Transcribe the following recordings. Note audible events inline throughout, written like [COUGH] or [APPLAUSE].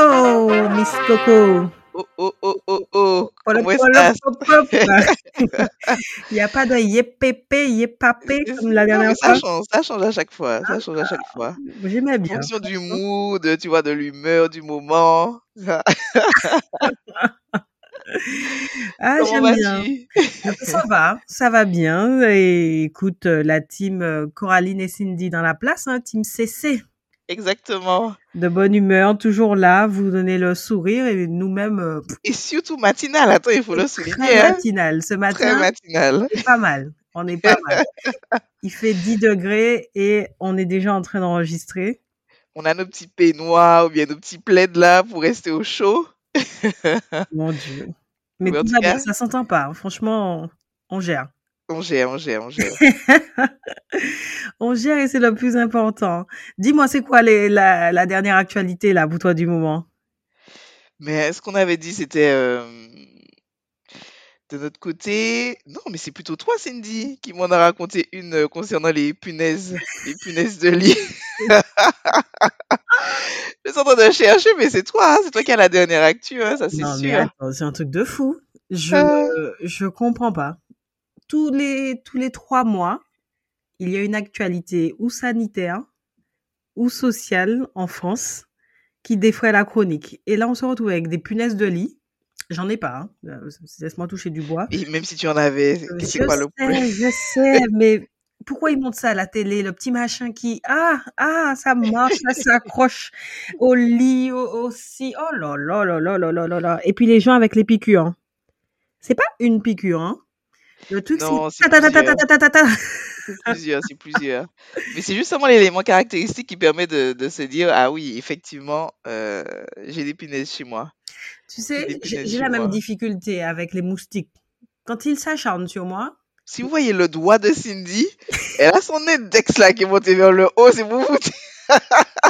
Buongiorno, Miss Coco. Oh, oh, oh, oh, oh. Il n'y a pas de yépépé, yépapé comme la Non, dernière ça fois. change, ça change à chaque fois, ça change à chaque fois. J'aimais En bien. fonction du mood, tu vois, de l'humeur, du moment. [LAUGHS] Ah, j'aime bien. vas-tu? Ça va, ça va bien. Et écoute, euh, la team euh, Coraline et Cindy dans la place, hein, team CC. Exactement. De bonne humeur, toujours là, vous donnez le sourire et nous-mêmes, euh, Et surtout matinal, attends, il faut le très souligner, hein. matinal. Ce Très matin, matinal. c'est pas mal. On est pas mal. [LAUGHS] Il fait 10 degrés et on est déjà en train d'enregistrer. On a nos petits peignoirs ou bien nos petits plaids là pour rester au chaud. Mon Dieu. Mais en tout cas, ça s'entend pas. Franchement, on, on gère. On gère, on gère, on gère. [LAUGHS] on gère et c'est le plus important. Dis-moi, c'est quoi les, la, la dernière actualité là pour toi du moment? Mais ce qu'on avait dit, c'était euh, de notre côté. Non, mais c'est plutôt toi, Cindy, qui m'en a raconté une euh, concernant les punaises, les punaises de lit. [LAUGHS] Je suis en train de chercher, mais c'est toi, hein, c'est toi qui as la dernière actu, hein, ça c'est sûr. c'est un truc de fou. Je Euh, je comprends pas. Tous les tous les trois mois, il y a une actualité ou sanitaire ou sociale en France qui défraie la chronique. Et là, on se retrouve avec des punaises de lit. J'en ai pas. Hein. Euh, Laisse-moi toucher du bois. et même si tu en avais, Euh, c'est Je quoi le problème? sais, je sais, [LAUGHS] mais pourquoi ils montrent ça à la télé, le petit machin qui, ah, ah, ça marche, ça s'accroche au lit au- aussi. Oh là là là là là là là là. Et puis les gens avec les piqûres. hein. C'est pas une piqûre, hein. Le truc, c'est c'est plusieurs. C'est plusieurs. Mais c'est justement l'élément caractéristique qui permet de, de se dire, ah oui, effectivement, euh, j'ai des punaises chez moi. Tu sais, j'ai la même difficulté avec les moustiques. Quand ils s'acharnent sur moi, Si vous voyez le doigt de Cindy, elle a son index là qui est monté vers le haut, c'est pour vous [LAUGHS]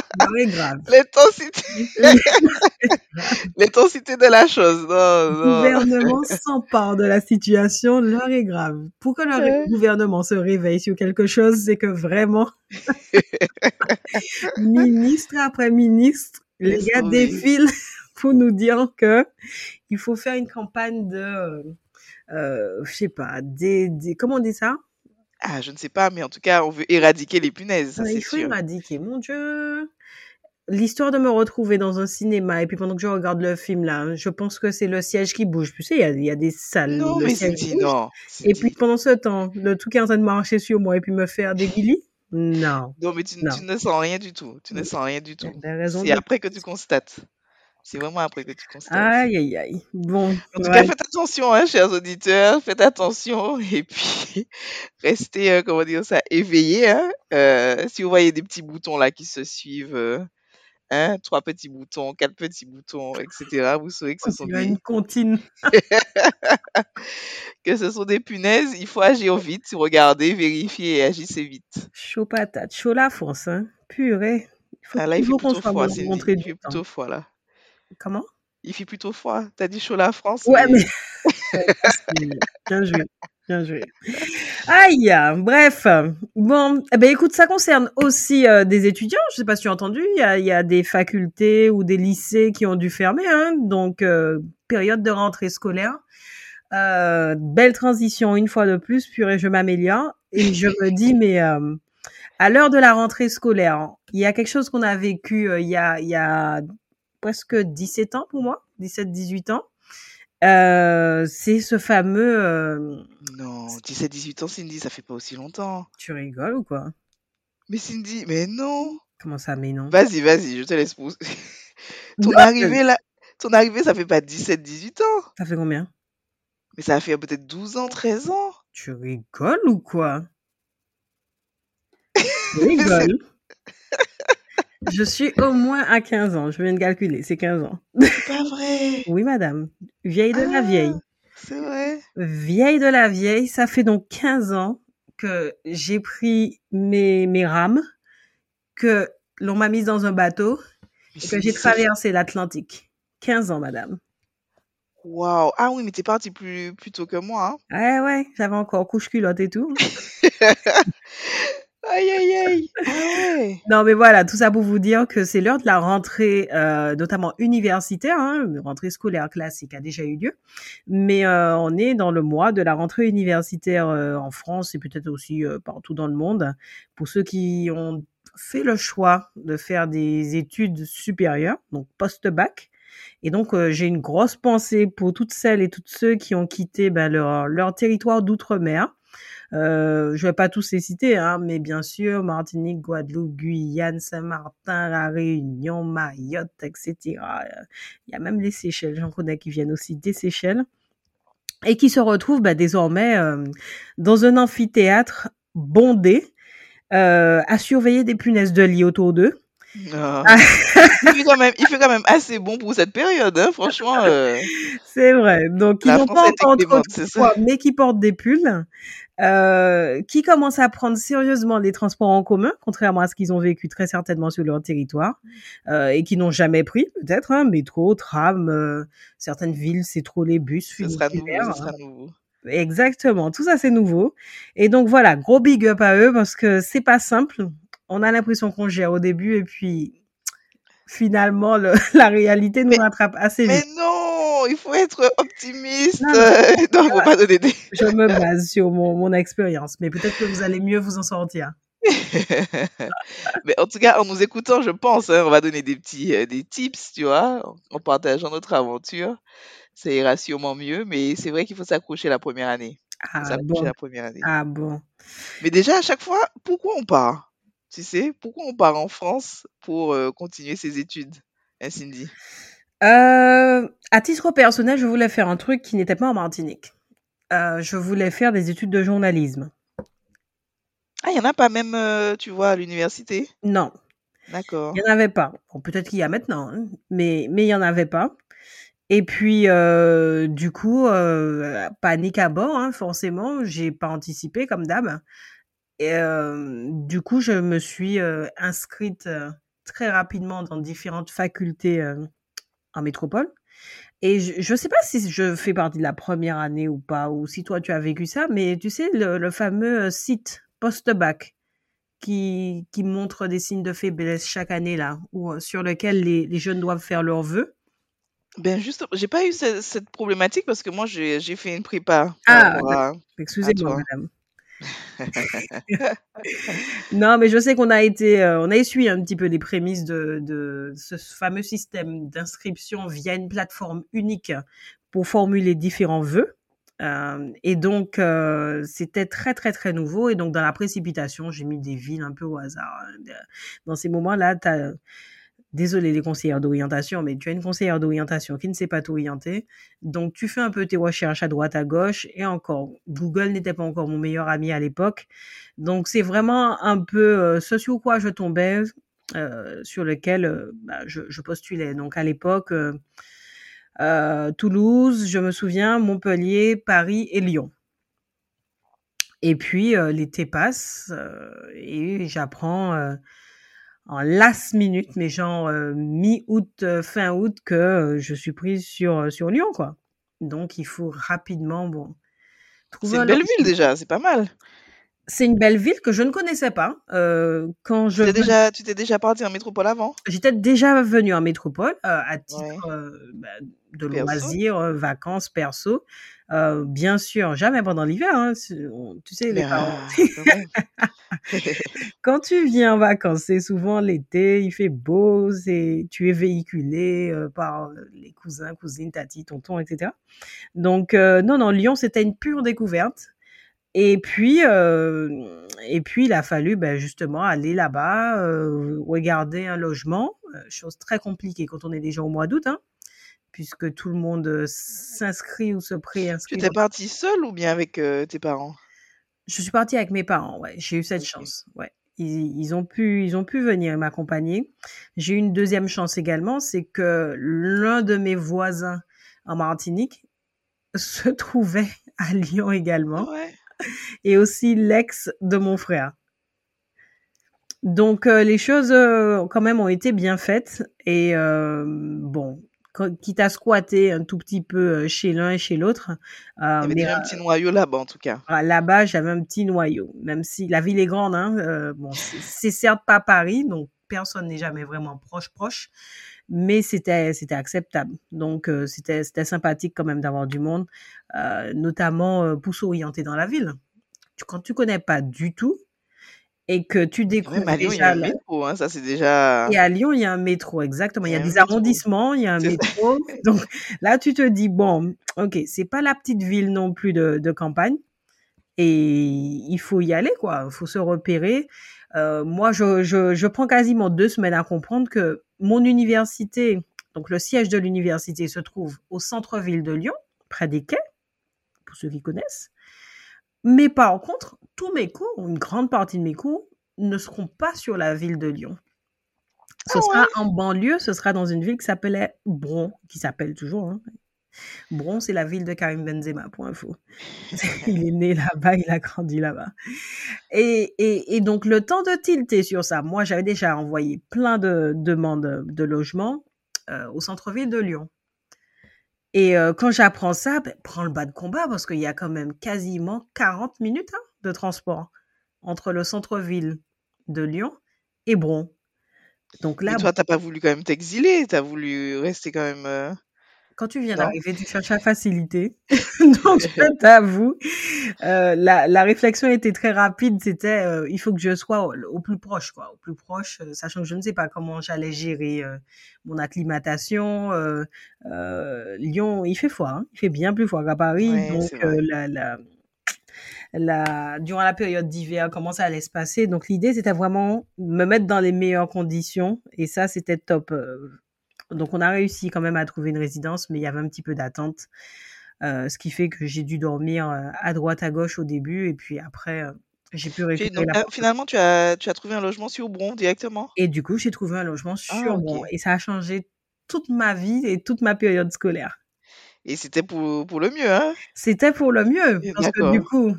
grave. l'intensité, [LAUGHS] l'intensité de la chose. Non, Le gouvernement s'empare de la situation, l'heure est grave. Pour que le Ouais. gouvernement se réveille sur quelque chose, c'est que vraiment, [LAUGHS] ministre après ministre, les gars défilent pour nous dire que il faut faire une campagne de, euh, euh, je sais pas, des, des, comment on dit ça? Ah, je ne sais pas, mais en tout cas, on veut éradiquer les punaises, ça c'est Il faut sûr. éradiquer, mon Dieu. L'histoire de me retrouver dans un cinéma et puis pendant que je regarde le film là, je pense que c'est le siège qui bouge. Tu sais, il y a, il y a des salles Non, mais non. Et puis pendant ce temps, le truc est en train de marcher sur moi et puis me faire des [LAUGHS] guilis Non, Non, mais tu, non. tu ne sens rien du tout. Tu ne sens rien du tout. C'est de... après que tu constates. C'est vraiment après que tu constates. Aïe, aïe, aïe. Bon, En tout cas, faites attention, hein, chers auditeurs, faites attention [LAUGHS] et puis restez, euh, comment dire ça, éveillés. Hein. Euh, si vous voyez des petits boutons là qui se suivent, euh, hein, trois petits boutons, quatre petits boutons, etc., vous saurez que ce sont y a des, une comptine. [LAUGHS] que ce sont des punaises. Il faut agir vite, regardez, vérifier et agissez vite. Chaud patate, chaud la France, hein. Purée. Il faut Ah, là, il fait plutôt froid, Il fait plutôt froid là. Comment? Il fait plutôt froid. T'as dit chaud la France, Ouais, mais [LAUGHS] Bien joué. Bien joué. Aïe, bref. Bon, eh ben écoute, ça concerne aussi euh, des étudiants. Je sais pas si tu as entendu. Il y a, y a des facultés ou des lycées qui ont dû fermer. Hein, donc, euh, période de rentrée scolaire. Euh, belle transition une fois de plus. Purée, je m'améliore. Et je me dis, mais euh, à l'heure de la rentrée scolaire, il y a quelque chose qu'on a vécu euh, il, y a, il y a presque 17 ans pour moi. 17-18 ans. Euh, c'est ce fameux. euh, non, 17-18 ans, Cindy, ça fait pas aussi longtemps. Tu rigoles ou quoi? Mais Cindy, mais non. Comment ça, mais non? Vas-y, vas-y, je te laisse pousser. [LAUGHS] Ton Non, arrivée là, ton arrivée, ça fait pas 17-18 ans, Ça fait combien? Mais ça fait peut-être 12 ans, 13 ans. Tu rigoles ou quoi? [LAUGHS] Tu rigoles? [LAUGHS] Je suis au moins à 15 ans. Je viens de calculer, c'est 15 ans. C'est pas vrai. [LAUGHS] Oui, madame. Vieille de la vieille. Ah, C'est vrai. Vieille de la vieille, ça fait donc 15 ans que j'ai pris mes, mes rames, que l'on m'a mise dans un bateau et que j'ai traversé l'Atlantique. 15 ans, madame. Waouh. Ah oui, mais t'es parti plus, plus tôt que moi. hein. Ouais, ouais, j'avais encore couche culotte et tout. [LAUGHS] Aïe, aïe, aïe. Ah. Non, mais voilà, tout ça pour vous dire que c'est l'heure de la rentrée, euh, notamment universitaire. Hein, une rentrée scolaire classique a déjà eu lieu, mais euh, on est dans le mois de la rentrée universitaire euh, en France et peut-être aussi euh, partout dans le monde. Pour ceux qui ont fait le choix de faire des études supérieures, donc post-bac. Et donc, euh, j'ai une grosse pensée pour toutes celles et tous ceux qui ont quitté ben, leur, leur territoire d'outre-mer. Euh, je vais pas tous les citer, hein, mais bien sûr, Martinique, Guadeloupe, Guyane, Saint-Martin, La Réunion, Mayotte, etc. Il y a même les Seychelles, j'en connais qui viennent aussi des Seychelles et qui se retrouvent bah, désormais euh, dans un amphithéâtre bondé euh, à surveiller des punaises de lit autour d'eux. Ah. [LAUGHS] Il, fait quand même, il fait quand même assez bon pour cette période, hein, franchement. euh, C'est vrai. Donc, ils n'ont pas encore trop mais qui portent des pulls, euh, qui commencent à prendre sérieusement les transports en commun, contrairement à ce qu'ils ont vécu très certainement sur leur territoire, euh, et qui n'ont jamais pris, peut-être, hein, métro, tram, certaines villes, c'est trop les bus, ce sera nouveau, funiculaires. ce sera nouveau. Exactement, tout ça c'est nouveau. Et donc voilà, gros big up à eux parce que c'est pas simple. On a l'impression qu'on gère au début et puis finalement le- [LAUGHS] la réalité nous Mais- rattrape assez Mais vite. non, il faut être optimiste. Non, non. euh, Non, faut pas donner des. Je me base sur mon, mon expérience, mais peut-être que vous allez mieux vous en sortir. [LAUGHS] Mais en tout cas, en nous écoutant, je pense, hein, on va donner des petits euh, des tips, tu vois, en, en partageant notre aventure. Ça ira sûrement mieux, mais c'est vrai qu'il faut s'accrocher la première année. Ah bon, la première année. ah bon? Mais déjà, à chaque fois, pourquoi on part? Tu sais, pourquoi on part en France pour euh, continuer ses études, hein, Cindy? Euh, à titre personnel, je voulais faire un truc qui n'était pas en Martinique. Euh, je voulais faire des études de journalisme. Ah, il n'y en a pas même, tu vois, à l'université? Non, D'accord. il n'y en avait pas. Bon, peut-être qu'il y a maintenant, hein, mais mais il n'y en avait pas. Et puis, euh, du coup, euh, panique à bord, hein, forcément. J'ai pas anticipé comme d'hab. Et euh, du coup, je me suis euh, inscrite euh, très rapidement dans différentes facultés en métropole. Et je ne sais pas si je fais partie de la première année ou pas, ou si toi tu as vécu ça, mais tu sais, le, le fameux site post-bac qui, qui montre des signes de faiblesse chaque année, là, euh, sur lequel les, les jeunes doivent faire leurs vœux. Ben juste, j'ai pas eu ce- cette problématique parce que moi, j'ai fait une prépa Ah, Excusez-moi, madame. Non, mais je sais qu'on a été, euh, on a essuyé un petit peu les prémices de, ce fameux système d'inscription via une plateforme unique pour formuler différents vœux. Euh, et donc, euh, c'était très, très, très nouveau. Et donc, dans la précipitation, j'ai mis des villes un peu au hasard. Dans ces moments-là, t'as, désolé les conseillères d'orientation, mais tu as une conseillère d'orientation qui ne sait pas t'orienter. Donc, tu fais un peu tes recherches à droite, à gauche. Et encore, Google n'était pas encore mon meilleur ami à l'époque. Donc, c'est vraiment un peu euh, ce sur quoi je tombais, euh, sur lequel euh, bah, je, je postulais. Donc, à l'époque, Toulouse, je me souviens, Montpellier, Paris et Lyon. Et puis, l'été passe et j'apprends en last minute, mais genre euh, mi-août, euh, fin août, que euh, je suis prise sur, sur Lyon, quoi. Donc, il faut rapidement, bon, trouver C'est un une belle ville déjà, c'est pas mal. C'est une belle ville que je ne connaissais pas. Quand je Tu t'es déjà, tu t'es déjà parti en métropole avant? J'étais déjà venue en métropole à titre Ouais. bah, de Perso? loisirs, vacances, perso. Euh, bien sûr, jamais pendant l'hiver. Hein, tu sais, les parents. ah, [LAUGHS] [LAUGHS] quand tu viens en vacances, c'est souvent l'été, il fait beau, c'est tu es véhiculé euh, par les cousins, cousines, tatis, tontons, etc. Donc euh, non, non, Lyon, c'était une pure découverte. Et puis, euh, et puis, il a fallu ben, justement aller là-bas, euh, regarder un logement, euh, chose très compliquée quand on est déjà au mois d'août, hein, puisque tout le monde euh, s'inscrit ou se Tu préinscrit. t'es dans- parti seule ou bien avec euh, tes parents? Je suis partie avec mes parents, ouais, j'ai eu cette chance, ouais. ils, ils ont pu, ils ont pu venir m'accompagner. J'ai eu une deuxième chance également, c'est que l'un de mes voisins en Martinique [LAUGHS] se trouvait à Lyon également, Ouais. et aussi l'ex de mon frère. Donc euh, les choses euh, quand même ont été bien faites et euh, bon, quitte à squatter un tout petit peu euh, chez l'un et chez l'autre, Il y euh, avait mais déjà un petit noyau là-bas, en tout cas. ah, Là-bas, j'avais un petit noyau, même si la ville est grande. Hein, euh, bon, c'est certes pas Paris, donc personne n'est jamais vraiment proche proche, mais c'était c'était acceptable. Donc euh, c'était c'était sympathique quand même d'avoir du monde, euh, notamment euh, pour s'orienter dans la ville. Quand tu connais pas du tout et que tu Même découvres à Lyon, il y a déjà un métro, hein, ça c'est déjà... et à Lyon, il y a un métro, exactement. Il Il y a des arrondissements, il y a un métro. [LAUGHS] Donc là, tu te dis, bon, ok, c'est pas la petite ville non plus de, de campagne. Et il faut y aller, quoi. Il faut se repérer. Euh, moi, je, je, je prends quasiment deux semaines à comprendre que mon université, donc le siège de l'université se trouve au centre-ville de Lyon, près des quais, pour ceux qui connaissent. Mais par contre, tous mes cours, ou une grande partie de mes cours, ne seront pas sur la ville de Lyon. Ce Ah sera ouais? en banlieue, ce sera dans une ville qui s'appelait Bron, qui s'appelle toujours. Hein. Bron, c'est la ville de Karim Benzema, pour info. [LAUGHS] il est né là-bas, il a grandi là-bas. Et, et, et donc, le temps de tilter sur ça, moi, j'avais déjà envoyé plein de demandes de logement euh, au centre-ville de Lyon. Et euh, quand j'apprends ça, ben, prends le bas de combat parce qu'il y a quand même quasiment 40 minutes hein, de transport entre le centre-ville de Lyon et Bron. Donc là, Mais toi, t'as pas voulu quand même t'exiler, t'as voulu rester quand même... quand tu viens d'arriver, tu cherches la facilité. [LAUGHS] [LAUGHS] Donc, je t'avoue, euh, la, la réflexion était très rapide. C'était, euh, il faut que je sois au, au plus proche, quoi, au plus proche, euh, sachant que je ne sais pas comment j'allais gérer mon acclimatation. Lyon, il fait froid, hein. il fait bien plus froid qu'à Paris. Ouais, donc, la, la, la, durant la période d'hiver, comment ça allait se passer. Donc, l'idée, c'était vraiment me mettre dans les meilleures conditions. Et ça, c'était top. Donc, on a réussi quand même à trouver une résidence, mais il y avait un petit peu d'attente. Euh, ce qui fait que j'ai dû dormir euh, à droite, à gauche au début. Et puis après, euh, j'ai pu récupérer donc, la ah, finalement, tu as, tu as trouvé un logement sur Bron directement? Et du coup, j'ai trouvé un logement Ah, sur Bron. ok. Et ça a changé toute ma vie et toute ma période scolaire. Et c'était pour, pour le mieux, hein? C'était pour le mieux, parce que du coup,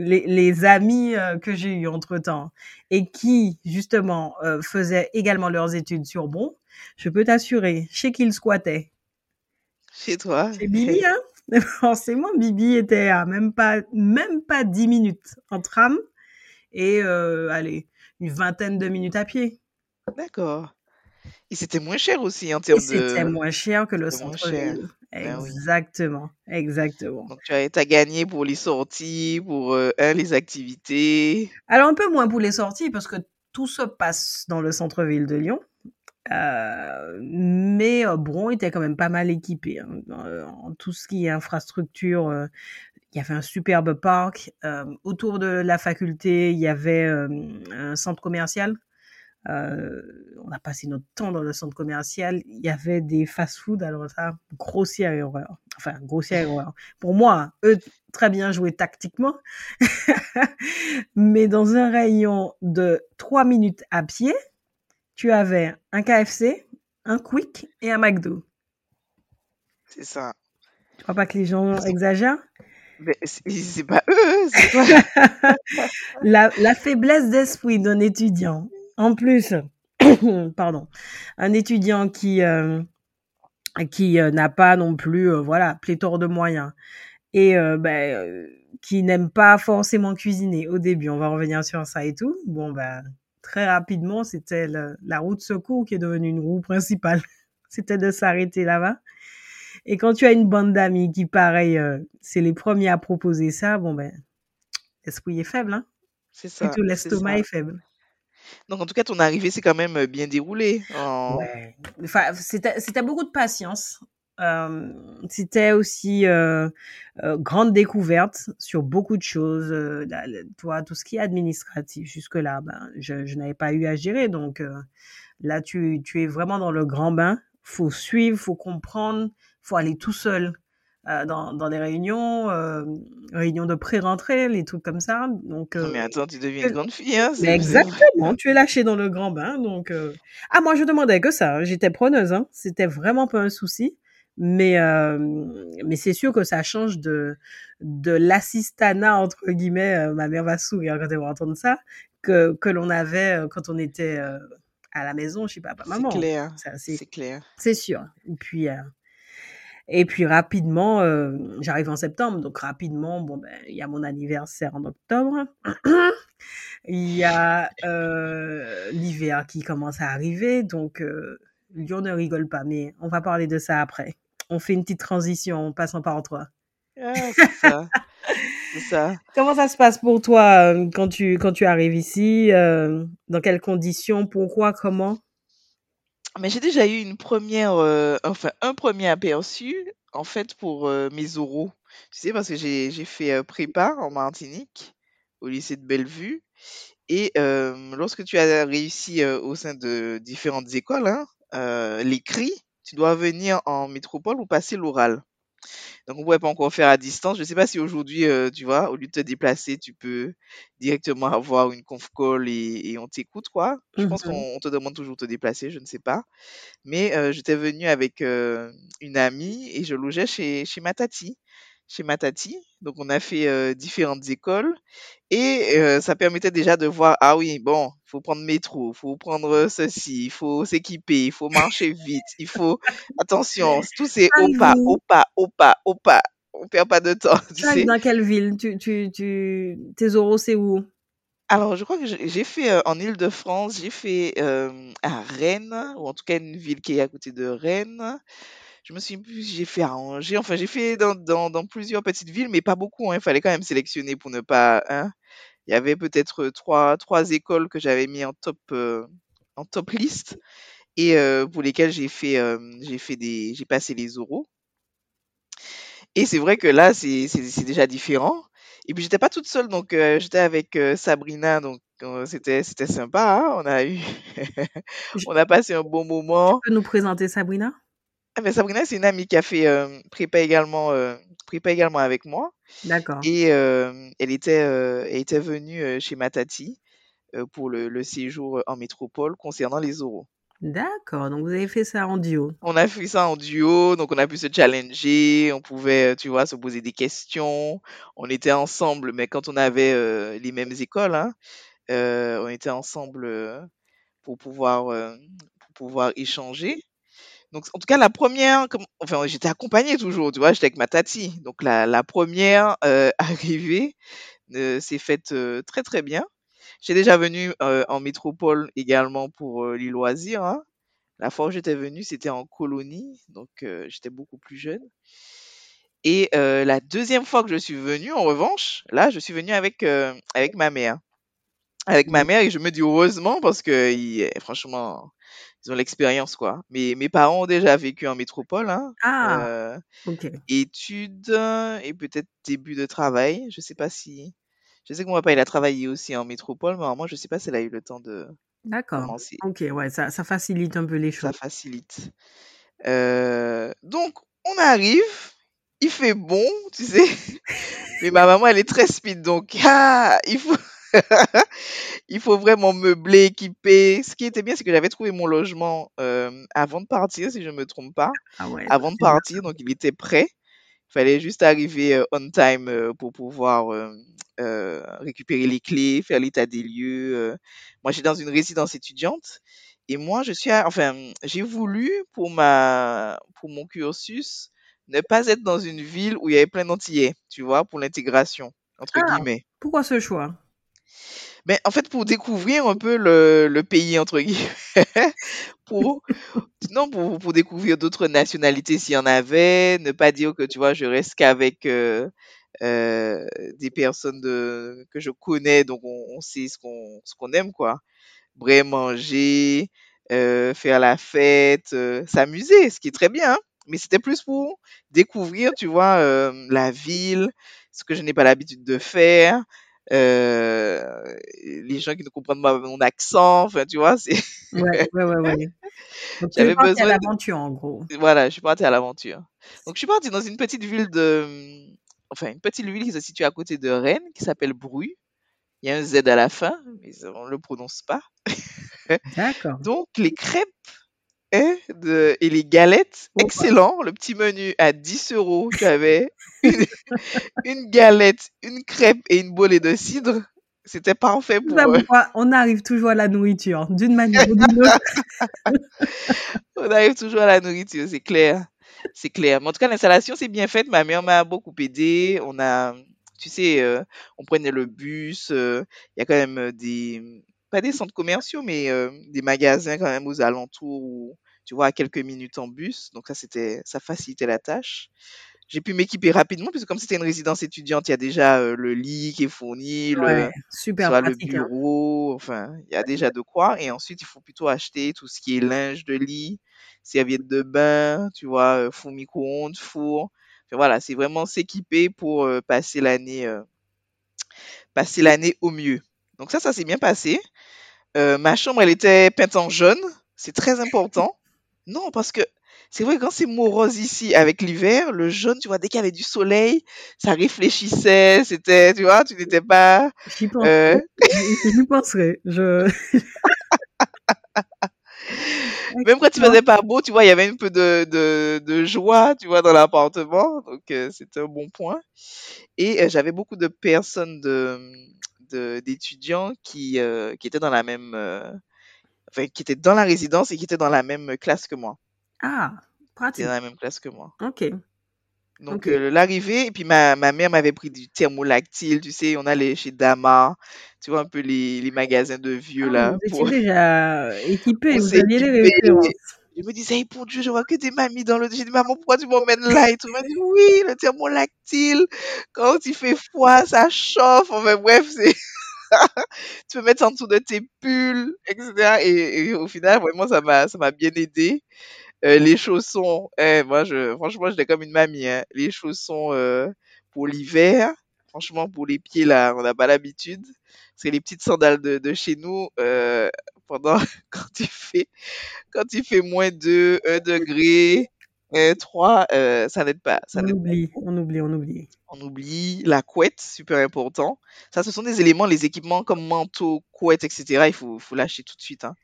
les, les amis euh, que j'ai eus entre-temps et qui, justement, euh, faisaient également leurs études sur Bron, je peux t'assurer, chez qui ils squattaient? Chez toi? Chez Bibi, [LAUGHS] hein? [LAUGHS] Forcément, Bibi était à même pas, même pas 10 minutes en tram et, euh, allez, une vingtaine de minutes à pied. D'accord. Et c'était moins cher aussi en termes c'était de... moins cher que le C'était centre-ville. Ben oui. Exactement, exactement. Donc, tu as, gagné pour les sorties, pour euh, hein, les activités. Alors, un peu moins pour les sorties, parce que tout se passe dans le centre-ville de Lyon. Euh, mais euh, Bron était quand même pas mal équipé hein, euh, en tout ce qui est infrastructure. euh, il y avait un superbe parc. autour de la faculté, il y avait un centre commercial. Euh, on a passé notre temps dans le centre commercial. Il y avait des fast-food. Alors ça, grossière erreur. Enfin, grossière erreur. Pour moi, eux, très bien joué tactiquement. [LAUGHS] Mais dans un rayon de 3 minutes à pied, tu avais un KFC, un Quick et un McDo. C'est ça. Tu crois pas que les gens exagèrent? Mais c'est pas eux, c'est toi. [LAUGHS] la, la faiblesse d'esprit d'un étudiant. En plus, [COUGHS] pardon, un étudiant qui euh, qui euh, n'a pas non plus euh, voilà pléthore de moyens et euh, ben, qui n'aime pas forcément cuisiner au début. On va revenir sur ça et tout. Bon ben très rapidement, c'était la roue de secours qui est devenue une roue principale. [LAUGHS] C'était de s'arrêter là-bas. Et quand tu as une bande d'amis qui, pareil, c'est les premiers à proposer ça, bon ben, l'esprit est faible, hein. C'est ça, Plutôt l'estomac est faible. Donc, en tout cas, ton arrivée s'est quand même euh, bien déroulée. Enfin, c'était beaucoup de patience. Euh, c'était aussi euh, euh, grande découverte sur beaucoup de choses. Toi, tout ce qui est administratif, jusque-là, ben, je, je n'avais pas eu à gérer. Donc là, tu, tu es vraiment dans le grand bain. faut suivre, faut comprendre, faut aller tout seul euh, dans, dans les réunions, euh, réunions de pré-rentrée, les trucs comme ça. Donc, Non, mais euh, attends, tu deviens une grande fille, hein. mais c'est- c'est- exactement, tu es lâché dans le grand bain. Donc, ah, moi, je demandais que ça. hein. J'étais preneuse, hein. C'était vraiment pas un souci. Mais, mais c'est sûr que ça change de, de l'assistanat, entre guillemets, ma mère va sourire quand elle va entendre ça, que, que l'on avait quand on était à la maison chez papa, C'est maman. clair. Ça, c'est C'est clair. c'est sûr. Et puis, euh, et puis rapidement, euh, j'arrive en septembre, donc rapidement, bon ben, il y a mon anniversaire en octobre. [CLEARS THROAT] Il y a euh, l'hiver qui commence à arriver, donc euh, Lyon ne rigole pas, mais on va parler de ça après. On fait une petite transition en passant par toi. Ah, c'est ça. [LAUGHS] Ça. Comment ça se passe pour toi euh, quand tu quand tu arrives ici Dans quelles conditions Pourquoi Comment? Mais j'ai déjà eu une première, euh, enfin un premier aperçu en fait pour euh, mes oraux. Tu sais parce que j'ai fait euh, prépa en Martinique au lycée de Bellevue et lorsque tu as réussi au sein de différentes écoles, hein, euh, l'écrit, tu dois venir en métropole ou passer l'oral. Donc on pouvait pas encore faire à distance. Je sais pas si aujourd'hui, euh, tu vois, au lieu de te déplacer, tu peux directement avoir une conf call et, et on t'écoute quoi. Je pense Mhm. qu'on on te demande toujours de te déplacer, je ne sais pas. Mais euh, j'étais venue avec euh, une amie et je logeais chez, chez ma tati. Chez ma tati. Donc on a fait euh, différentes écoles et euh, ça permettait déjà de voir, ah oui, bon, il faut prendre métro, il faut prendre ceci, il faut s'équiper, il faut marcher vite, il faut... Attention, [LAUGHS] tout c'est au pas, au pas, au pas, au pas. On perd pas de temps, tu sais. dans quelle ville? Tu, tu, tu... Tes oraux, c'est où? Alors, je crois que j'ai fait euh, en Île-de-France, j'ai fait euh, à Rennes, ou en tout cas une ville qui est à côté de Rennes. Je me souviens plus j'ai fait à Angers. Enfin, j'ai fait dans, dans, dans plusieurs petites villes, mais pas beaucoup. hein. Il fallait quand même sélectionner pour ne pas. hein. Il y avait peut-être euh, trois, trois écoles que j'avais mis en top, euh, en top [LAUGHS] liste et euh, pour lesquelles j'ai fait, euh, j'ai fait des, j'ai passé les oraux. Et c'est vrai que là, c'est déjà différent. Et puis j'étais pas toute seule, donc j'étais avec Sabrina, donc c'était c'était sympa. hein. On a eu, [LAUGHS] on a passé un bon moment. Tu peux nous présenter Sabrina? Ah, mais Sabrina, c'est une amie qui a fait euh, prépa également, euh, prépa également avec moi. D'accord. Et euh, elle était, euh, elle était venue chez ma tati euh, pour le, le séjour en métropole concernant les oraux. D'accord. Donc, vous avez fait ça en duo. On a fait ça en duo, donc on a pu se challenger, on pouvait, tu vois, se poser des questions. On était ensemble, mais quand on avait les mêmes écoles, hein, on était ensemble pour pouvoir, pour pouvoir échanger. Donc, en tout cas, la première, comme, enfin, j'étais accompagnée toujours, tu vois, j'étais avec ma tati. Donc, la, la première euh, [LAUGHS] arrivée euh, s'est faite euh, très, très bien. J'ai déjà venu en métropole également pour les loisirs. hein. La fois où j'étais venue, c'était en colonie, donc j'étais beaucoup plus jeune. Et la deuxième fois que je suis venue, en revanche, là, je suis venue avec, avec ma mère. Avec ma Mhm. mère, et je me dis heureusement parce que ils- franchement, ils ont l'expérience, quoi. Mais mes parents ont déjà vécu en métropole, hein. Ah, euh, ok. études et peut-être début de travail. Je sais pas si. Je sais que mon papa, il a travaillé aussi en métropole, mais moi, je sais pas s'il a eu le temps de D'accord. Ok, ouais, ça, ça facilite un peu les Ça choses. facilite. Euh, donc, on arrive, il fait bon, tu sais. [LAUGHS] Mais ma maman, elle est très speed, donc ah, il faut, [LAUGHS] il faut vraiment meubler, équiper. Ce qui était bien, c'est que j'avais trouvé mon logement euh, avant de partir, si je me trompe pas. Ah ouais, Avant de partir, donc il était prêt. Il fallait juste arriver euh, on time euh, pour pouvoir récupérer les clés, faire l'état des lieux. Moi, j'étais dans une résidence étudiante et moi, je suis, à- enfin, j'ai voulu pour ma, pour mon cursus ne pas être dans une ville où il y avait plein d'Antillais, tu vois, pour l'intégration entre Ah, guillemets. pourquoi ce choix? Mais en fait, pour découvrir un peu le, le pays entre guillemets, [LAUGHS] pour non, pour, pour découvrir d'autres nationalités s'il y en avait, ne pas dire que tu vois, je reste qu'avec euh, euh, des personnes que je connais, donc on, sait ce qu'on ce qu'on aime, quoi. Bref, manger, euh, faire la fête, s'amuser, ce qui est très bien, hein. Mais c'était plus pour découvrir, tu vois, la ville, ce que je n'ai pas l'habitude de faire, euh, les gens qui ne comprennent pas mon accent, enfin, tu vois, c'est... Ouais, ouais, ouais, ouais. [LAUGHS] Donc, tu J'avais à besoin de... l'aventure, en gros. Voilà, je suis partie à l'aventure. Donc, je suis partie dans une petite ville de... Enfin, une petite ville qui se situe à côté de Rennes, qui s'appelle Bruy. Il y a un Z à la fin, mais on ne le prononce pas. [LAUGHS] D'accord. Donc, les crêpes hein, de... et les galettes, Oh, excellent. Le petit menu à 10 euros, tu avais [LAUGHS] une... une galette, une crêpe et une bolée de cidre. C'était parfait pour... euh, on arrive toujours à la nourriture, d'une manière ou d'une autre. [LAUGHS] On arrive toujours à la nourriture, c'est clair. C'est clair. Mais en tout cas, l'installation s'est bien faite. Ma mère m'a beaucoup aidé. On a, tu sais, euh, on prenait le bus. euh, Il y a quand même des, pas des centres commerciaux, mais euh, des magasins quand même aux alentours où, tu vois, à quelques minutes en bus. Donc ça, c'était, ça facilitait la tâche. J'ai pu m'équiper rapidement, puisque comme c'était une résidence étudiante, il y a déjà euh, le lit qui est fourni, le, super soit le hein. bureau, enfin, il y a déjà de quoi. Et ensuite, il faut plutôt acheter tout ce qui est linge de lit, serviettes de bain, tu vois, euh, four micro-ondes, four. Enfin, voilà, c'est vraiment s'équiper pour euh, passer l'année, euh, passer l'année au mieux. Donc ça, ça s'est bien passé. Euh, ma chambre, elle était peinte en jaune. C'est très important. [LAUGHS] Non, parce que c'est vrai, quand c'est morose ici avec l'hiver, le jaune, tu vois, dès qu'il y avait du soleil, ça réfléchissait, c'était, tu vois, tu n'étais pas, J'y penserai. [LAUGHS] euh, J'y penserai. Je... [LAUGHS] même quand il faisait pas beau, tu vois, il y avait un peu de, de, de joie, tu vois, dans l'appartement. Donc, euh, c'était un bon point. Et euh, j'avais beaucoup de personnes de, d'étudiants qui, euh, qui étaient dans la même, euh, enfin, qui étaient dans la résidence et qui étaient dans la même classe que moi. Ah, Qui étaient pratique. dans la même classe que moi. Ok. Donc, Ok. euh, l'arrivée, et puis ma, ma mère m'avait pris du thermolactyle, tu sais, on allait chez Dama, tu vois, un peu les, les magasins de vieux, Ah, là, vous étiez pour, déjà équipé, on vous aviez les équipés. références. Je me disais, hey, pour Dieu, je vois que des mamies dans le... J'ai dit, maman, pourquoi tu m'emmènes là? Et tout? Monde dit, oui, le thermolactyle, quand il fait froid, ça chauffe. Enfin, bref, [LAUGHS] tu peux mettre en dessous de tes pulls, etc. Et, au final, vraiment, ça m'a, ça m'a bien aidé. Euh, les chaussons, eh, moi, je, franchement, j'étais comme une mamie, hein. Les chaussons euh, pour l'hiver, franchement, pour les pieds, là, on n'a pas l'habitude. C'est les petites sandales de, de chez nous, euh, pendant, [LAUGHS] quand il fait, quand il fait moins 2, 1 degré, 3, euh, ça n'aide pas, ça On pas oublie, on oublie, on oublie. On oublie la couette, super important. Ça, ce sont des éléments, les équipements comme manteau, couette, etc. Il faut, faut lâcher tout de suite. Hein.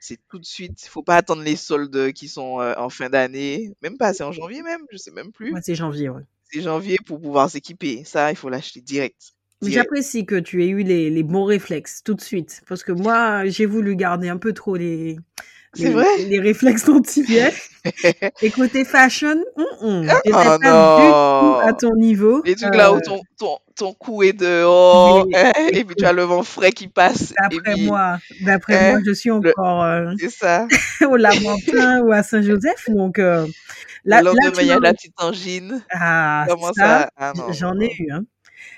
C'est tout de suite. Il faut pas attendre les soldes qui sont euh, en fin d'année. Même pas, c'est en janvier même, je sais même plus. Ouais, c'est janvier, ouais. C'est janvier pour pouvoir s'équiper. Ça, il faut l'acheter direct. J'apprécie que tu aies eu les, les bons réflexes tout de suite. Parce que moi, j'ai voulu garder un peu trop les, les, vrai? les réflexes antillais. [LAUGHS] Et côté fashion, hum, j'étais Oh pas du tout à non! ton niveau. Trucs là Euh, où ton, ton, ton cou est dehors, hein, et puis tu as le vent frais qui passe, et d'après moi, d'après moi, hein, je suis le, encore euh, c'est ça. [LAUGHS] au Lamentin ou à Saint-Joseph. Donc euh, Le là, là, lendemain, tu il y a la petite angine. Ah, Comment ça, ça? Ah non, non, j'en ai non. eu, hein.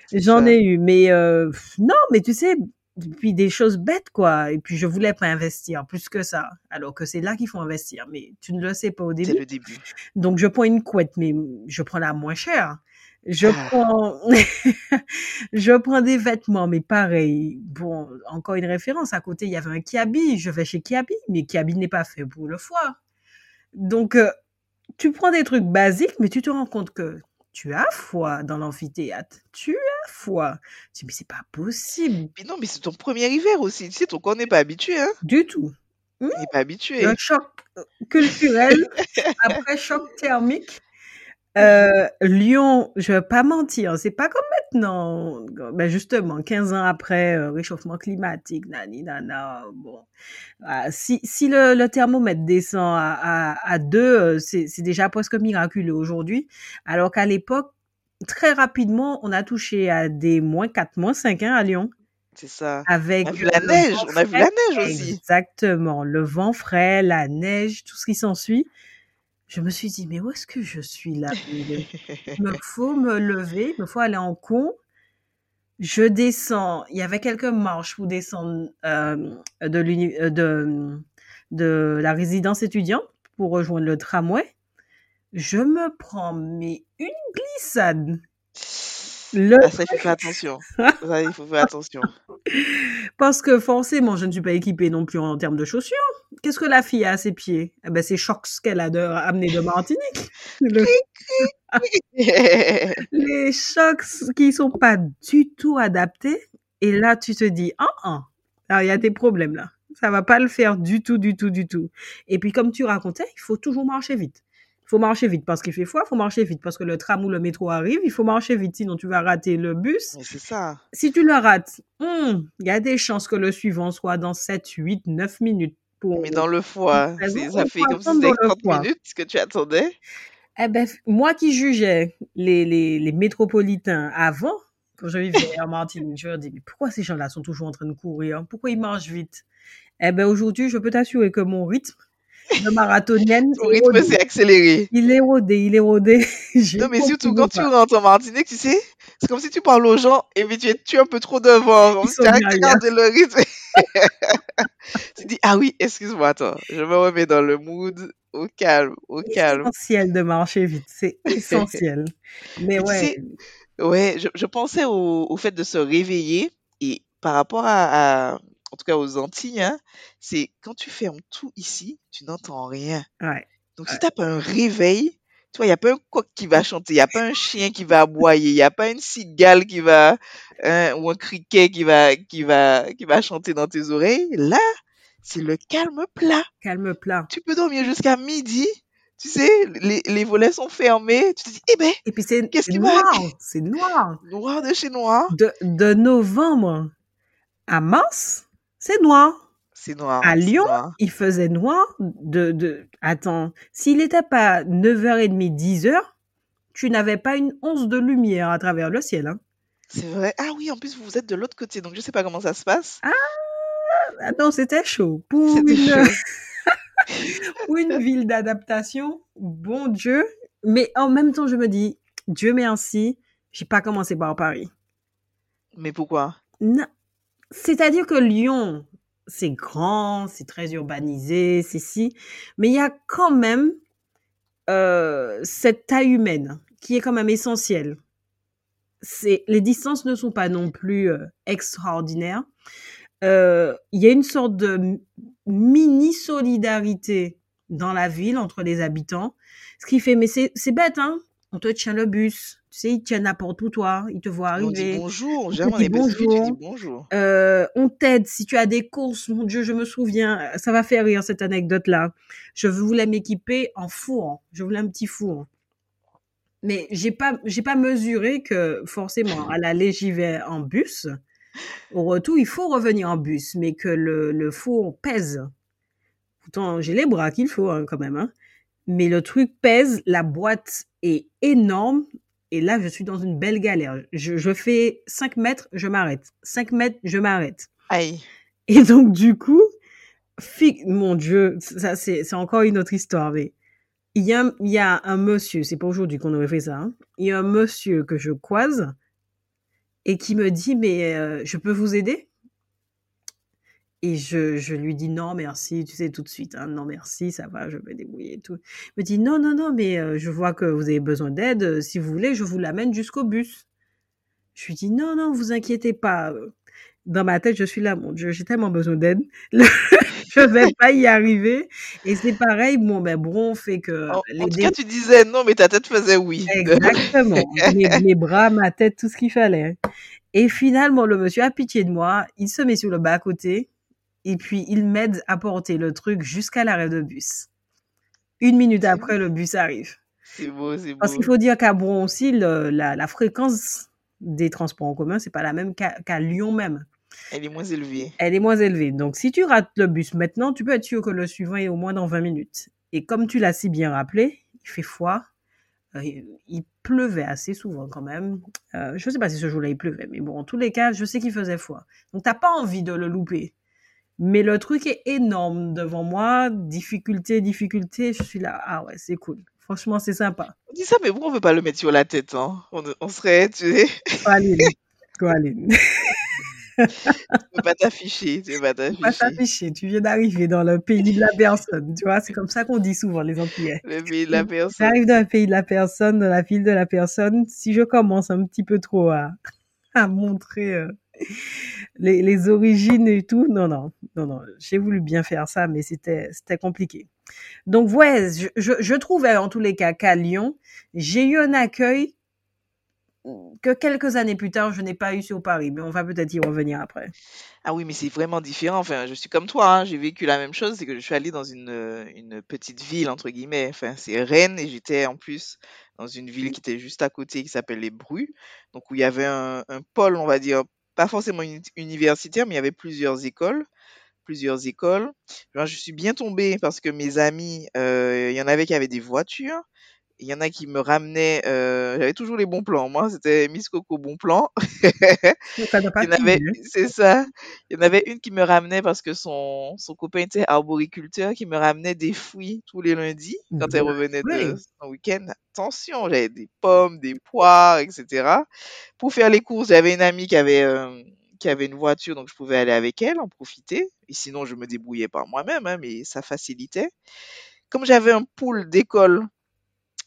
C'est J'en ai eu, mais euh, non, mais tu sais, puis des choses bêtes, quoi. Et puis je voulais pas investir plus que ça, alors que c'est là qu'il faut investir. Mais tu ne le sais pas au C'est début. le début. Donc je prends une couette, mais je prends la moins chère. Je Ah, prends, [LAUGHS] je prends des vêtements, mais pareil. Bon, encore une référence. À côté, il y avait un Kiabi. Je vais chez Kiabi, mais Kiabi n'est pas fait pour le foie. Donc, euh, tu prends des trucs basiques, mais tu te rends compte que tu as foi dans l'amphithéâtre? Tu as foi? Tu dis, mais c'est pas possible. puis non, mais c'est ton premier hiver aussi. Tu sais, ton corps n'est pas habitué, hein. Du tout. Il n'est pas Un habitué. choc euh, culturel après choc thermique. Euh, Lyon, je vais pas mentir, c'est pas comme maintenant. Ben justement, 15 ans après, euh, réchauffement climatique, nani, nana, bon. Ah, si, si le, le thermomètre descend à, à, à 2, euh, c'est c'est déjà presque miraculeux aujourd'hui. Alors qu'à l'époque, très rapidement, on a touché à des moins 4, moins 5 hein, à Lyon. C'est ça. Avec On a vu la neige. On a vu la neige aussi. Exactement. Le vent frais, la neige, tout ce qui s'ensuit. Je me suis dit, mais où est-ce que je suis là? [LAUGHS] Il me faut me lever, il me faut aller en cours. Je descends. Il y avait quelques marches pour descendre euh, de, euh, de, de la résidence étudiante pour rejoindre le tramway. Je me prends mais une glissade. Le Ah, ça, il faut faire attention. Ça, il faut faire attention. [LAUGHS] Parce que forcément, je ne suis pas équipée non plus en termes de chaussures. Qu'est-ce que la fille a à ses pieds? Eh ben, C'est chocs qu'elle a de, amené de Martinique. [LAUGHS] Le- [LAUGHS] les chocs qui sont pas du tout adaptés. Et là, tu te dis, ah, ah, alors il y a des problèmes là. Ça va pas le faire du tout, du tout, du tout. Et puis, comme tu racontais, il faut toujours marcher vite. Il faut marcher vite parce qu'il fait froid, il faut marcher vite parce que le tram ou le métro arrive, il faut marcher vite, sinon tu vas rater le bus. Mais c'est ça. Si tu le rates, hum, il y a des chances que le suivant soit dans 7, 8, 9 minutes. Pour... Mais dans le foie, ça fait comme si c'était dans le 30 foie. minutes ce que tu attendais. Eh ben, moi qui jugeais les, les, les métropolitains avant, quand je vivais en Martinique, je leur dis, mais pourquoi ces gens-là sont toujours en train de courir? Pourquoi ils marchent vite? Eh ben, aujourd'hui, je peux t'assurer que mon rythme de marathonienne est rythme s'est accéléré. Il est rodé, il est rodé. [LAUGHS] Non, mais surtout quand tu rentres en Martinique, tu sais, c'est comme si tu parles aux gens et puis tu es, tu un peu trop devant. Tu regardé le rythme. [LAUGHS] tu dis, ah oui, excuse-moi, attends, je me remets dans le mood, au calme, au C'est calme. essentiel de marcher vite, c'est [LAUGHS] essentiel. Mais Mais tu ouais, sais, Ouais, je, je pensais au, au fait de se réveiller et par rapport à, à- en tout cas aux Antilles, hein, c'est quand tu fermes tout ici, tu n'entends rien. ouais. Donc si t'as pas un réveil, tu vois, il n'y a pas un coq qui va chanter, il n'y a pas un chien qui va aboyer, il n'y a pas une cigale qui va, hein, ou un criquet qui va, qui va, qui va chanter dans tes oreilles. Là, c'est le calme plat. Calme plat. Tu peux dormir jusqu'à midi. Tu sais, les, les volets sont fermés. Tu te dis, eh ben, Et puis c'est Qu'est-ce qui noir, c'est noir. noir de chez noir. De, de novembre à mars, c'est noir. C'est noir. À Lyon, noir. il faisait noir de, de... Attends, s'il n'était pas 9h30, 10h, tu n'avais pas une once de lumière à travers le ciel. Hein. C'est vrai. Ah oui, en plus, vous êtes de l'autre côté, donc je sais pas comment ça se passe. Ah non, c'était chaud. Pour C'était une, chaud. [LAUGHS] pour une ville d'adaptation, bon Dieu. Mais en même temps, je me dis, Dieu merci, j'ai pas commencé par Paris. Mais pourquoi? Non. C'est-à-dire que Lyon, c'est grand, c'est très urbanisé, c'est si, mais il y a quand même euh, cette taille humaine qui est quand même essentielle. Les distances ne sont pas non plus euh, extraordinaires. Euh, Il y a une sorte de mini solidarité dans la ville entre les habitants, ce qui fait, mais c'est c'est bête, hein. On te tient le bus, tu sais, ils tiennent n'importe où toi, ils te voient Mais on dit arriver. bonjour. On Jamais te on dit est petite fille, tu dis bonjour. bonjour. Euh, on t'aide si tu as des courses. Mon Dieu, je me souviens, ça va faire rire cette anecdote-là. Je voulais m'équiper en four. Je voulais un petit four. Mais j'ai pas, j'ai pas mesuré que forcément à l'aller j'y vais en bus. Au retour, il faut revenir en bus, mais que le, le four pèse. Pourtant, j'ai les bras qu'il faut hein, quand même. Hein. Mais le truc pèse, la boîte est énorme. Et là, je suis dans une belle galère. Je, je fais 5 mètres, je m'arrête. 5 mètres, je m'arrête. Aïe. Et donc, du coup, fi- mon Dieu, ça, c'est encore une autre histoire. Mais il y a, un- il y a un monsieur, c'est pas aujourd'hui qu'on aurait fait ça, hein. il y a un monsieur que je croise et qui me dit, mais euh, je peux vous aider? Et je, je lui dis, non, merci, tu sais, tout de suite, hein, non, merci, ça va, je vais débrouiller et tout. Il me dit, non, non, non, mais euh, je vois que vous avez besoin d'aide, euh, si vous voulez, je vous l'amène jusqu'au bus. Je lui dis, non, non, vous inquiétez pas. euh, Dans ma tête, je suis là, mon Dieu, j'ai tellement besoin d'aide. [LAUGHS] je vais pas y arriver. Et c'est pareil, bon, ben, bon, fait que En, les en tout cas, tu disais non, mais ta tête faisait oui. Exactement. mes, mes bras, ma tête, tout ce qu'il fallait. Et finalement, le monsieur a pitié de moi. Il se met sur le bas à côté. Et puis, il m'aide à porter le truc jusqu'à l'arrêt de bus. Une minute après, le bus arrive. C'est beau, c'est Parce qu'il beau. faut dire qu'à Bron aussi, le- la, la fréquence des transports en commun, c'est pas la même qu'à qu'à Lyon même. Elle est moins élevée. Elle est moins élevée. Donc, si tu rates le bus maintenant, tu peux être sûr que le suivant est au moins dans 20 minutes. Et comme tu l'as si bien rappelé, il fait froid. Euh, il pleuvait assez souvent quand même. Euh, je sais pas si ce jour-là il pleuvait, mais bon, en tous les cas, je sais qu'il faisait froid. Donc, t'as pas envie de le louper. Mais le truc est énorme devant moi. Difficulté, difficulté. Je suis là. Ah ouais, c'est cool. Franchement, c'est sympa. On dit ça, mais pourquoi on veut pas le mettre sur la tête, hein? On, on serait, tu sais. Coraline. [LAUGHS] Coraline. peux pas t'afficher, tu peux pas Tu peux pas t'afficher. t'afficher, tu viens d'arriver dans le pays de la personne, tu vois, c'est comme ça qu'on dit souvent les Antillais. Le pays de la personne. J'arrive dans le pays de la personne, dans la ville de la personne, si je commence un petit peu trop à, à montrer euh, les, les origines et tout, non, non, non, non, j'ai voulu bien faire ça, mais c'était c'était compliqué. Donc, ouais, je, je, je trouvais en tous les cas qu'à Lyon, j'ai eu un accueil que quelques années plus tard, je n'ai pas eu sur Paris, mais on va peut-être y revenir après. Ah oui, mais c'est vraiment différent. Enfin, je suis comme toi, hein, j'ai vécu la même chose, c'est que je suis allée dans une, une petite ville, entre guillemets. Enfin, c'est Rennes, et j'étais en plus dans une ville qui était juste à côté, qui s'appelle les Brues, donc où il y avait un, un pôle, on va dire, pas forcément uni- universitaire, mais il y avait plusieurs écoles. Plusieurs écoles. Je suis bien tombée parce que mes amis, euh, il y en avait qui avaient des voitures. Il y en a qui me ramenaient, euh, j'avais toujours les bons plans. Moi, c'était Miss Coco bon plan. [LAUGHS] Hein? c'est ça. Il y en avait une qui me ramenait parce que son, son copain était arboriculteur, qui me ramenait des fruits tous les lundis quand elle revenait joué. de son week-end. Attention, j'avais des pommes, des poires, etc. Pour faire les courses, j'avais une amie qui avait, euh, qui avait une voiture, donc je pouvais aller avec elle, en profiter. Et sinon, je me débrouillais par moi-même, hein, mais ça facilitait. Comme j'avais un pool d'école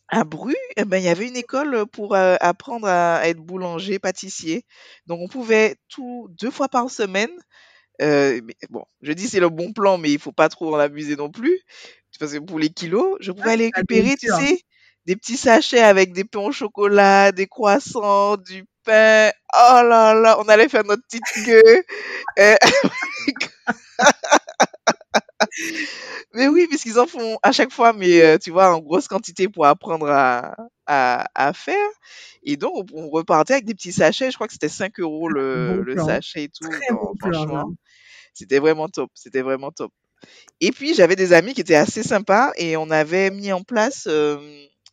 à Bru, eh ben, il y avait une école pour euh, apprendre à être boulanger, pâtissier. Donc, on pouvait tout deux fois par semaine. euh, mais bon, je dis c'est le bon plan, mais il faut pas trop en abuser non plus, parce que pour les kilos, je pouvais Ah, aller la récupérer, tu nourriture. sais, des petits sachets avec des pains au chocolat, des croissants, du pain. Oh là là, on allait faire notre petite queue. euh, [LAUGHS] Mais oui, puisqu'ils en font à chaque fois, mais euh, tu vois, en grosse quantité pour apprendre à, à, à faire. Et donc, on, repartait avec des petits sachets. Je crois que c'était 5 euros le, Bon le sachet et tout. Non, bon franchement, c'était vraiment top. C'était vraiment top. Et puis, j'avais des amis qui étaient assez sympas et on avait mis en place, euh,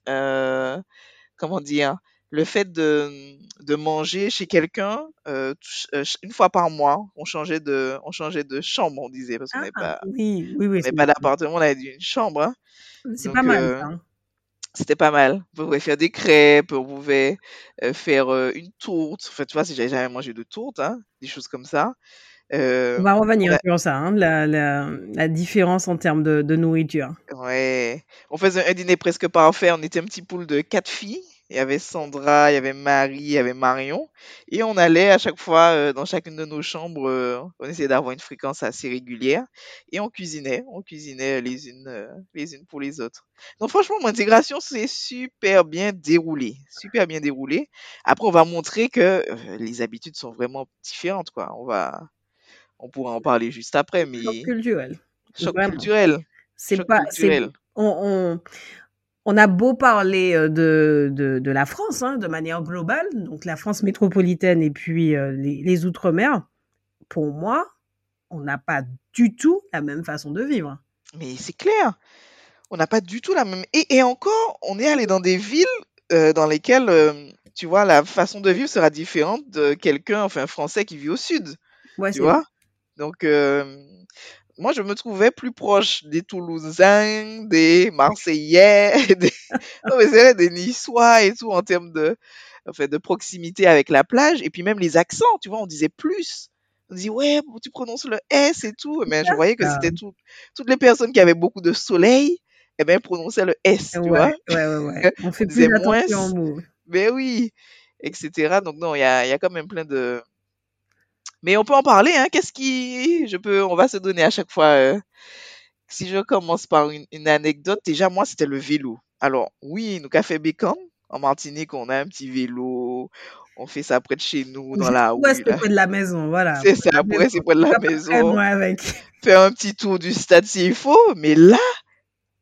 euh, comment dire, le fait de, de manger chez quelqu'un euh, euh, une fois par mois. On changeait de, on changeait de chambre, on disait, parce qu'on n'avait Ah, pas, oui, oui, oui, pas d'appartement, on avait une chambre. hein. c'est pas mal, euh, hein. c'était pas mal. On pouvait faire des crêpes, on pouvait euh, faire une tourte. Enfin, tu vois, si j'avais jamais mangé de tourte, hein, des choses comme ça. On va on revenir a- sur ça, la, la, la différence en termes de, de nourriture. ouais, on faisait un dîner presque parfait. On était un petit pool de quatre filles. Il y avait Sandra, il y avait Marie, il y avait Marion. Et on allait à chaque fois euh, dans chacune de nos chambres. euh, on essayait d'avoir une fréquence assez régulière. Et on cuisinait. On cuisinait les unes, euh, les unes pour les autres. Donc franchement, mon intégration s'est super bien déroulée. Super bien déroulée. Après, on va montrer que les habitudes sont vraiment différentes, quoi. On va, on pourra en parler juste après, Choc mais culturel, choc vraiment. culturel. C'est Choc pas, c'est, culturel. on, on, on a beau parler euh, de, de, de la France, hein, de manière globale, donc la France métropolitaine et puis euh, les, les Outre-mer. Pour moi, on n'a pas du tout la même façon de vivre. Mais c'est clair. On n'a pas du tout la même. Et, et encore, on est allé dans des villes euh, dans lesquelles, euh, tu vois, la façon de vivre sera différente de quelqu'un, enfin, Français qui vit au sud, Ouais, tu vois? Donc, euh, moi, je me trouvais plus proche des Toulousains, des Marseillais, [LAUGHS] des... non, mais vrai, des Niçois et tout en termes de, enfin, de proximité avec la plage. Et puis même les accents, tu vois, on disait plus. On dit, ouais, tu prononces le S et tout. Mais je voyais que c'était tout, toutes les personnes qui avaient beaucoup de soleil, eh ben, prononçaient le S, tu Ouais, vois. ouais, ouais, ouais. [LAUGHS] On fait plus attention moins. aux mots. Mais oui, etc. Donc non, il y a, il y a quand même plein de... Mais on peut en parler, hein. Qu'est-ce qui... Je peux... On va se donner à chaque fois... euh, Si je commence par une, une anecdote, déjà, moi, c'était le vélo. Alors, oui, nous, Café Bécam, en Martinique, on a un petit vélo. On fait ça près de chez nous, dans la rue, rester là. près de la maison, voilà. C'est ça, rester près de la maison. avec. Faire un petit tour du stade s'il faut. Mais là,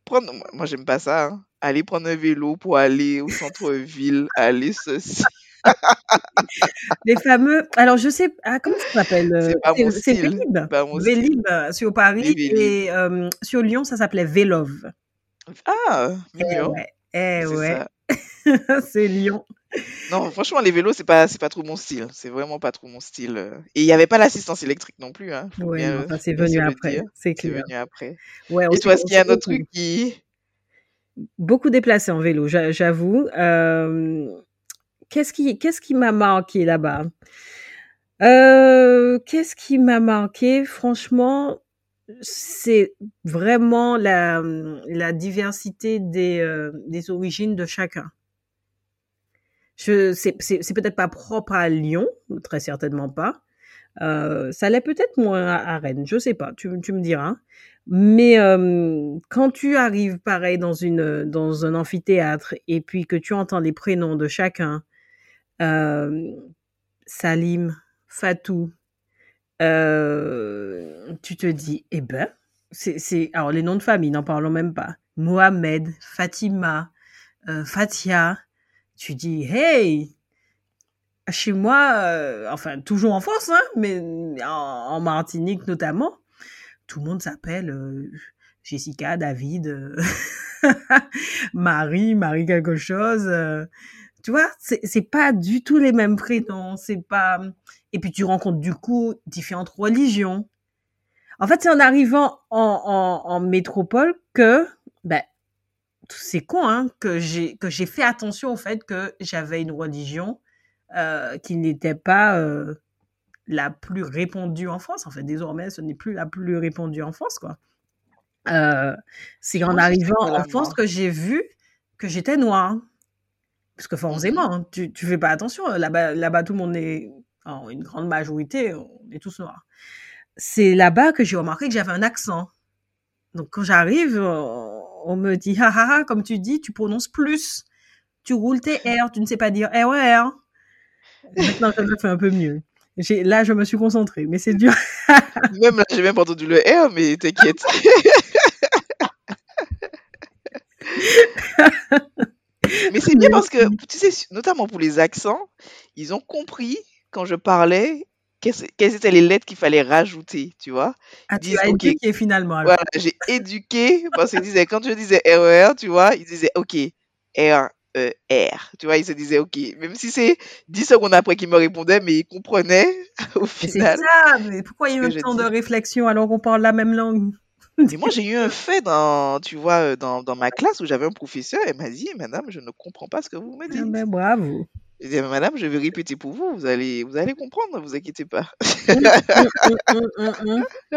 prendre... moi, moi, j'aime pas ça, hein. Aller prendre un vélo pour aller au centre-ville, aller ceci. [LAUGHS] Les fameux. Alors, je sais. Ah, comment ça s'appelle euh, C'est style. Vélib. Vélib euh, sur Paris Vélib. et euh, sur Lyon, ça s'appelait Vélove. Ah, Eh mignon. ouais. Eh C'est ouais. [LAUGHS] c'est Lyon. Non, franchement, les vélos, c'est pas, c'est pas trop mon style. C'est vraiment pas trop mon style. Et il n'y avait pas l'assistance électrique non plus, hein. Ça c'est venu après. C'est venu après. Ouais, Et toi, est-ce qu'il y a un autre truc qui... beaucoup déplacé en vélo, j'a- j'avoue. Euh, qu'est-ce qui, qu'est-ce qui m'a marqué là-bas? Euh, Qu'est-ce qui m'a marqué? Franchement, c'est vraiment la, la diversité des, euh, des origines de chacun. Je, c'est, c'est, peut-être pas propre à Lyon, très certainement pas. Euh, ça l'est peut-être moins à, Rennes, je sais pas, tu, tu me diras. Mais quand tu arrives pareil dans une dans un amphithéâtre et puis que tu entends les prénoms de chacun, Salim, Fatou, euh, tu te dis, eh ben, c'est, alors les noms de famille, n'en parlons même pas. Mohamed, Fatima, euh, Fatia, tu dis, hey, chez moi, euh, enfin, toujours en France, hein, mais en, Martinique notamment, tout le monde s'appelle euh, Jessica, David, euh, [LAUGHS] Marie, Marie quelque chose. Tu vois, c'est pas du tout les mêmes prénoms, c'est pas. Et puis tu rencontres du coup différentes religions. En fait, c'est en arrivant en, en, en métropole que, ben, c'est con, hein, que j'ai que j'ai fait attention au fait que j'avais une religion euh, qui n'était pas euh, la plus répandue en France. En fait, désormais, ce n'est plus la plus répandue en France, quoi. Euh, c'est en arrivant en France que j'ai vu que j'étais noire. Parce que forcément, hein, tu, tu fais pas attention. Là-bas, là-bas, tout le monde est, en une grande majorité, on est tous noirs. C'est là-bas que j'ai remarqué que j'avais un accent. Donc quand j'arrive, on, on me dit, ah, ah, ah, comme tu dis, tu prononces plus. Tu roules tes R, tu ne sais pas dire RER. Maintenant, je le fais un peu mieux. J'ai- Là, je me suis concentrée, mais c'est dur. [LAUGHS] Même là, j'ai même pas entendu le R, mais t'inquiète. [LAUGHS] Mais c'est bien parce que, tu sais, notamment pour les accents, ils ont compris quand je parlais quelles étaient les lettres qu'il fallait rajouter, tu vois. Ah, Ils tu disent, as éduqué finalement. alors. voilà, j'ai éduqué parce qu'ils disaient, quand je disais RER, tu vois, ils disaient, ok, R, E, R, tu vois, ils se disaient, ok, même si c'est 10 secondes après qu'ils me répondaient, mais ils comprenaient [LAUGHS] au Mais c'est final ça, mais pourquoi il y a que un temps de réflexion alors qu'on parle la même langue? [LAUGHS] Et moi, j'ai eu un fait dans, tu vois, euh, dans, dans ma classe où j'avais un professeur, elle m'a dit, madame, je ne comprends pas ce que vous me Ah dites. ben bravo. Je dis, madame, je vais répéter pour vous, vous allez, vous allez comprendre, ne vous inquiétez pas. [LAUGHS]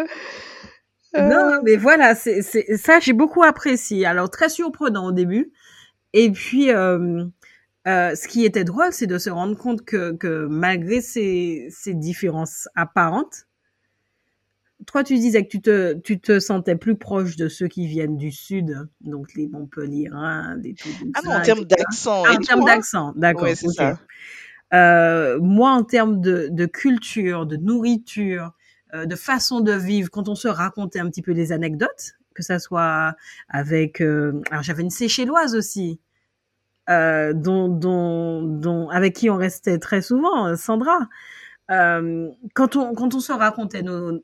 Non, Euh, mais voilà, c'est c'est- ça j'ai beaucoup apprécié. Alors très surprenant au début, et puis euh, euh, ce qui était drôle, c'est de se rendre compte que, que malgré ces, ces différences apparentes, toi tu disais que tu te, tu te sentais plus proche de ceux qui viennent du sud, donc les Montpellierins, les Ah non, en termes d'accent Ah, en termes tout, hein. d'accent, d'accord, Ouais, c'est ça. Euh, moi, en termes de, de culture, de nourriture, euh, de façon de vivre, quand on se racontait un petit peu des anecdotes, que ça soit avec... euh, alors, j'avais une séchelloise aussi, euh, dont, dont, dont, avec qui on restait très souvent, Sandra. Euh, quand on quand on se racontait nos,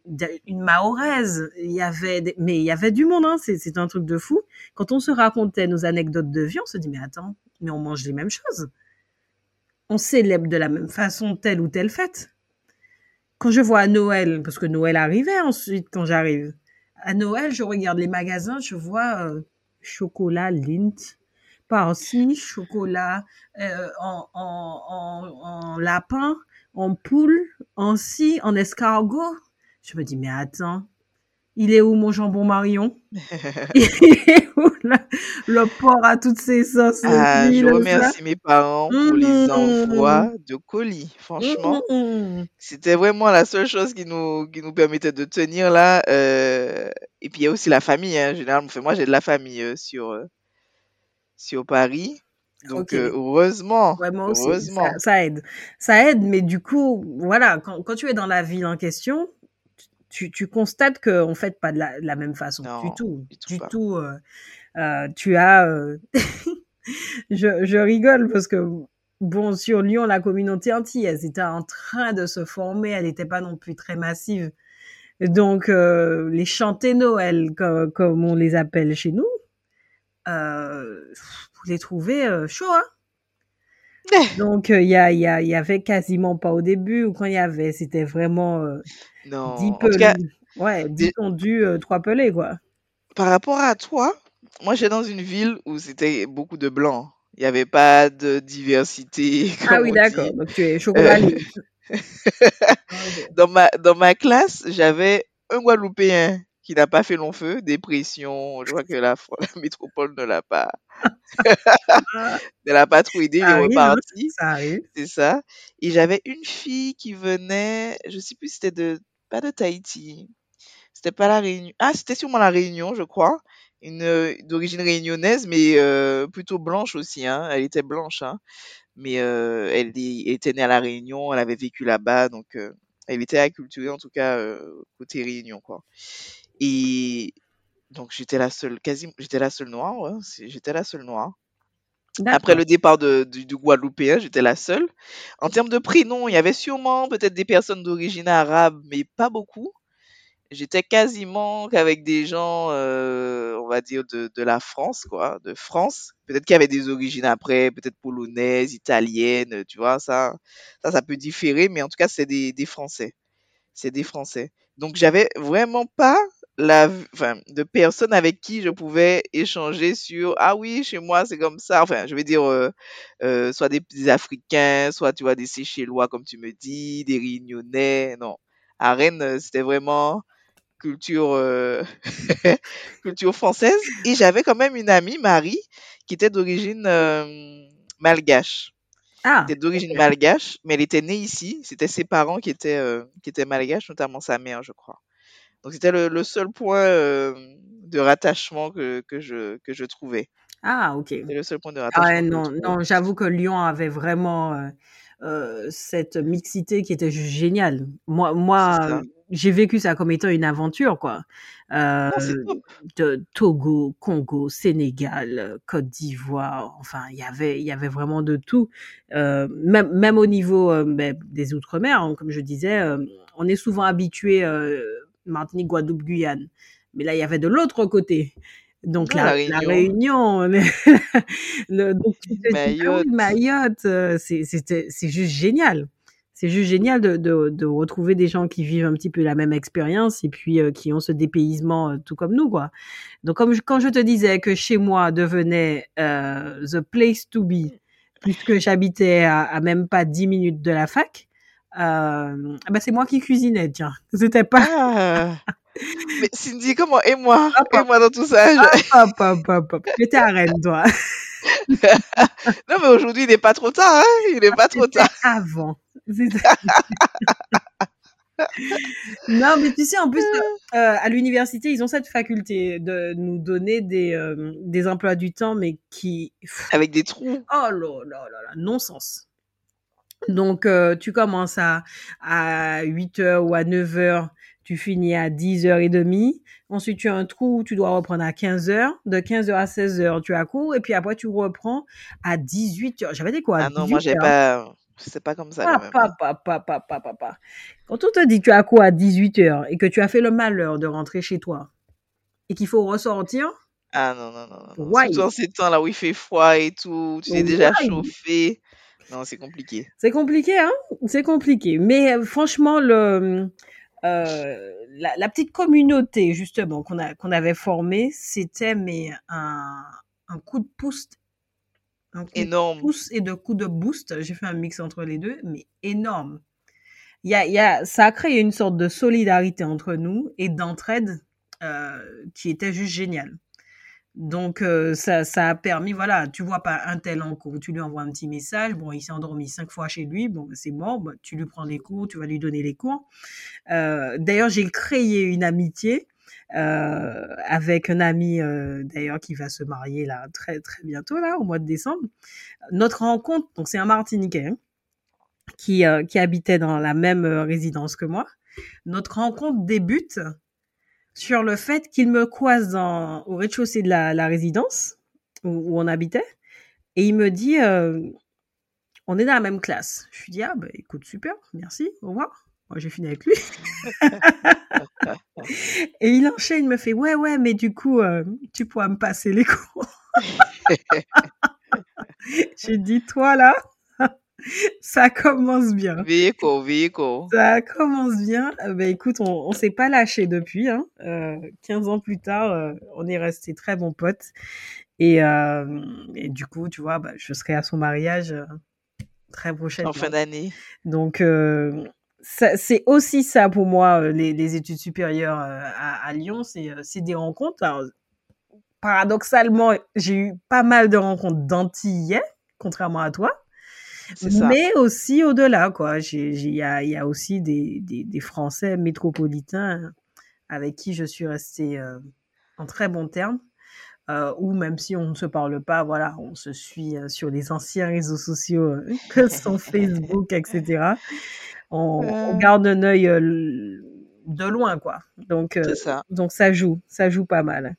une mahoraise, il y avait des, mais il y avait du monde, hein, c'est c'est un truc de fou. Quand on se racontait nos anecdotes de vie, on se dit mais attends, mais on mange les mêmes choses on célèbre de la même façon telle ou telle fête. Quand je vois à Noël, parce que Noël arrivait ensuite quand j'arrive, à Noël, je regarde les magasins, je vois euh, chocolat Lindt, par-ci, chocolat euh, en, en, en, en lapin, en poule, en scie, en escargot. Je me dis, mais attends, il est où mon jambon Marion [LAUGHS] Il est où le, le porc à toutes ces sauces Ah, je ça remercie mes parents pour les envois de colis. Franchement, Mmh. c'était vraiment la seule chose qui nous, qui nous permettait de tenir là. euh, Et puis il y a aussi la famille, hein. Généralement, moi j'ai de la famille euh, sur, euh, sur Paris. Donc Ok. euh, heureusement, Ouais, moi aussi, heureusement. ça, ça aide. Ça aide, mais du coup, voilà, quand, quand tu es dans la ville en question, tu, tu constates qu'on ne fait pas de la, de la même façon. Non, du tout. du tout Du pas. tout. euh, euh, tu as... [LAUGHS] je, je rigole parce que, bon, sur Lyon, la communauté antillaise était en train de se former. Elle n'était pas non plus très massive. Donc, euh, les chantés Noël, comme, comme on les appelle chez nous, vous les trouvez euh, chauds, hein [LAUGHS] donc, il y, a, y, a, y avait quasiment pas au début, ou quand il y avait, c'était vraiment euh, Non. 10 En tout cas, pelés. Ouais, 10 des- tondus, euh, 3 pelés, quoi. par rapport à toi, moi j'étais dans une ville où c'était beaucoup de blancs. Il n'y avait pas de diversité, [LAUGHS] Ah oui, d'accord. Donc, tu es chocolat Euh, [LAUGHS] Lindt. dans ma dans ma classe, j'avais un Guadeloupéen qui n'a pas fait long feu, dépression. Je crois que la, [LAUGHS] la métropole ne l'a pas, [LAUGHS] ne l'a pas trop aidé, il est hein, reparti. arrive. C'est ça. Et j'avais une fille qui venait, je sais plus si c'était de, pas de Tahiti. C'était pas la Réunion. Ah, c'était sûrement la Réunion, je crois. Une, euh, d'origine réunionnaise, mais euh, plutôt blanche aussi, hein. Elle était blanche, hein. Mais euh, elle, était née à la Réunion, elle avait vécu là-bas, donc euh, elle était acculturée, en tout cas, côté Réunion, quoi. Et donc j'étais la seule, quasi, j'étais la seule noire, ouais. c'est- J'étais la seule noire. Après le départ de, du, du Guadeloupéen, j'étais la seule. En termes de prénoms, il y avait sûrement peut-être des personnes d'origine arabe, mais pas beaucoup. J'étais quasiment qu'avec des gens, euh, on va dire, de, de la France, quoi, de France. Peut-être qu'il y avait des origines après, peut-être polonaises, italiennes, tu vois, ça, ça, ça peut différer, mais en tout cas, c'est des, des Français. C'est des Français. Donc, j'avais vraiment pas la, enfin, de personnes avec qui je pouvais échanger sur, ah oui, chez moi, c'est comme ça. Enfin, je veux dire, euh, euh, soit des, des Africains, soit, tu vois, des Seychellois, comme tu me dis, des Réunionnais. Non. À Rennes, euh, c'était vraiment culture, euh, [LAUGHS] culture française. Et j'avais quand même une amie, Marie, qui était d'origine malgache. Ah, était d'origine malgache, mais elle était née ici. C'était ses parents qui étaient, qui étaient malgaches, notamment sa mère, je crois. Donc c'était le, le seul point euh, de rattachement que, que, je, que je trouvais. Ah, ok. C'était le seul point de Ah ouais, rattachement je non, non, j'avoue que Lyon avait vraiment euh, euh, cette mixité qui était juste géniale. Moi, C'est moi, j'ai vécu ça comme étant une aventure, quoi. Euh, Non, c'est de Togo, Congo, Sénégal, Côte d'Ivoire, enfin, il y avait, il y avait vraiment de tout. Même, même au niveau ben, des Outre-mer, hein, comme je disais, on est souvent habitué Martinique, Guadeloupe, Guyane. Mais là, il y avait de l'autre côté. Donc, la, la la Réunion, Réunion, [LAUGHS] le, donc Mayotte. Mayotte, c'est juste génial. C'est juste génial de, de, de retrouver des gens qui vivent un petit peu la même expérience et puis euh, qui ont ce dépaysement euh, tout comme nous, quoi. Donc, comme je- quand je te disais que chez moi devenait euh, the place to be, puisque j'habitais à, à même pas 10 minutes de la fac, euh, bah c'est moi qui cuisinais, tiens. C'était pas... Ah. [LAUGHS] Mais Cindy, comment Et moi? Hop, Et hop, moi dans tout ça? Je- hop, hop, hop, hop. J'étais à Rennes, toi. [LAUGHS] Non, mais aujourd'hui, il n'est pas trop tard, hein Il n'est pas trop C'était tard. avant. [LAUGHS] Non, mais tu sais, en plus, euh, à l'université, ils ont cette faculté de nous donner des, euh, des emplois du temps, mais qui... Avec des trous. Oh là là là là, non-sens. Donc, euh, tu commences à, à 8h ou à 9h, tu finis à 10h30. Ensuite, tu as un trou où tu dois reprendre à 15h. De 15h à 16h, tu as cours. Et puis après, tu reprends à 18h. J'avais dit quoi? À Ah non, moi, j'ai 18h. pas... C'est pas comme ça. Papa, papa, papa, papa. Quand on te dit que tu as cours à 18h et que tu as fait le malheur de rentrer chez toi et qu'il faut ressortir, Ah non, non, non, non. Surtout en ces temps là où il fait froid et tout, tu t'es déjà chauffé. Non, c'est compliqué. C'est compliqué, hein? C'est compliqué. Mais euh, franchement, le, euh, la, la petite communauté, justement, qu'on a, qu'on avait formée, c'était mais un, un coup de pouce, un coup de Énorme. pouce et de coup de boost. J'ai fait un mix entre les deux, mais énorme. Y a, y a, ça a créé une sorte de solidarité entre nous et d'entraide euh, qui était juste géniale. Donc, euh, ça, ça a permis, voilà, tu vois pas un tel en cours, tu lui envoies un petit message, bon, il s'est endormi cinq fois chez lui, bon, c'est mort, bah, tu lui prends les cours, tu vas lui donner les cours. Euh, d'ailleurs, j'ai créé une amitié euh, avec un ami, euh, d'ailleurs, qui va se marier là très très bientôt, là, au mois de décembre. Notre rencontre, donc c'est un Martiniquais hein, qui, euh, qui habitait dans la même euh, résidence que moi. Notre rencontre débute sur le fait qu'il me croise dans, au rez-de-chaussée de la, la résidence où, où on habitait et il me dit euh, on est dans la même classe. Je lui dis ah bah écoute super, merci, au revoir. Moi j'ai fini avec lui. [LAUGHS] et il enchaîne, il me fait ouais ouais mais du coup euh, tu pourras me passer les cours. [LAUGHS] [LAUGHS] j'ai dit toi là ça commence bien. Véhico, véhico. Ça commence bien. Euh, ben, écoute, on, on s'est pas lâché depuis. Hein. Euh, 15 ans plus tard, euh, on est restés très bons potes. Et, euh, et du coup, tu vois, bah, je serai à son mariage. euh, très prochainement. En fin d'année. Donc, euh, c'est aussi ça pour moi, euh, les, les études supérieures euh, à, à, Lyon, c'est des rencontres. Alors, paradoxalement, j'ai eu pas mal de rencontres d'antillais, contrairement à toi. Mais aussi au-delà, quoi. Il y a, y a, aussi des, des, des, Français métropolitains avec qui je suis restée en très bons termes. Euh, ou même si on ne se parle pas, voilà, on se suit euh, sur les anciens réseaux sociaux euh, [LAUGHS] que sont Facebook, etc. On, on, garde un œil de loin, quoi. Donc, ça. donc ça joue, ça joue pas mal.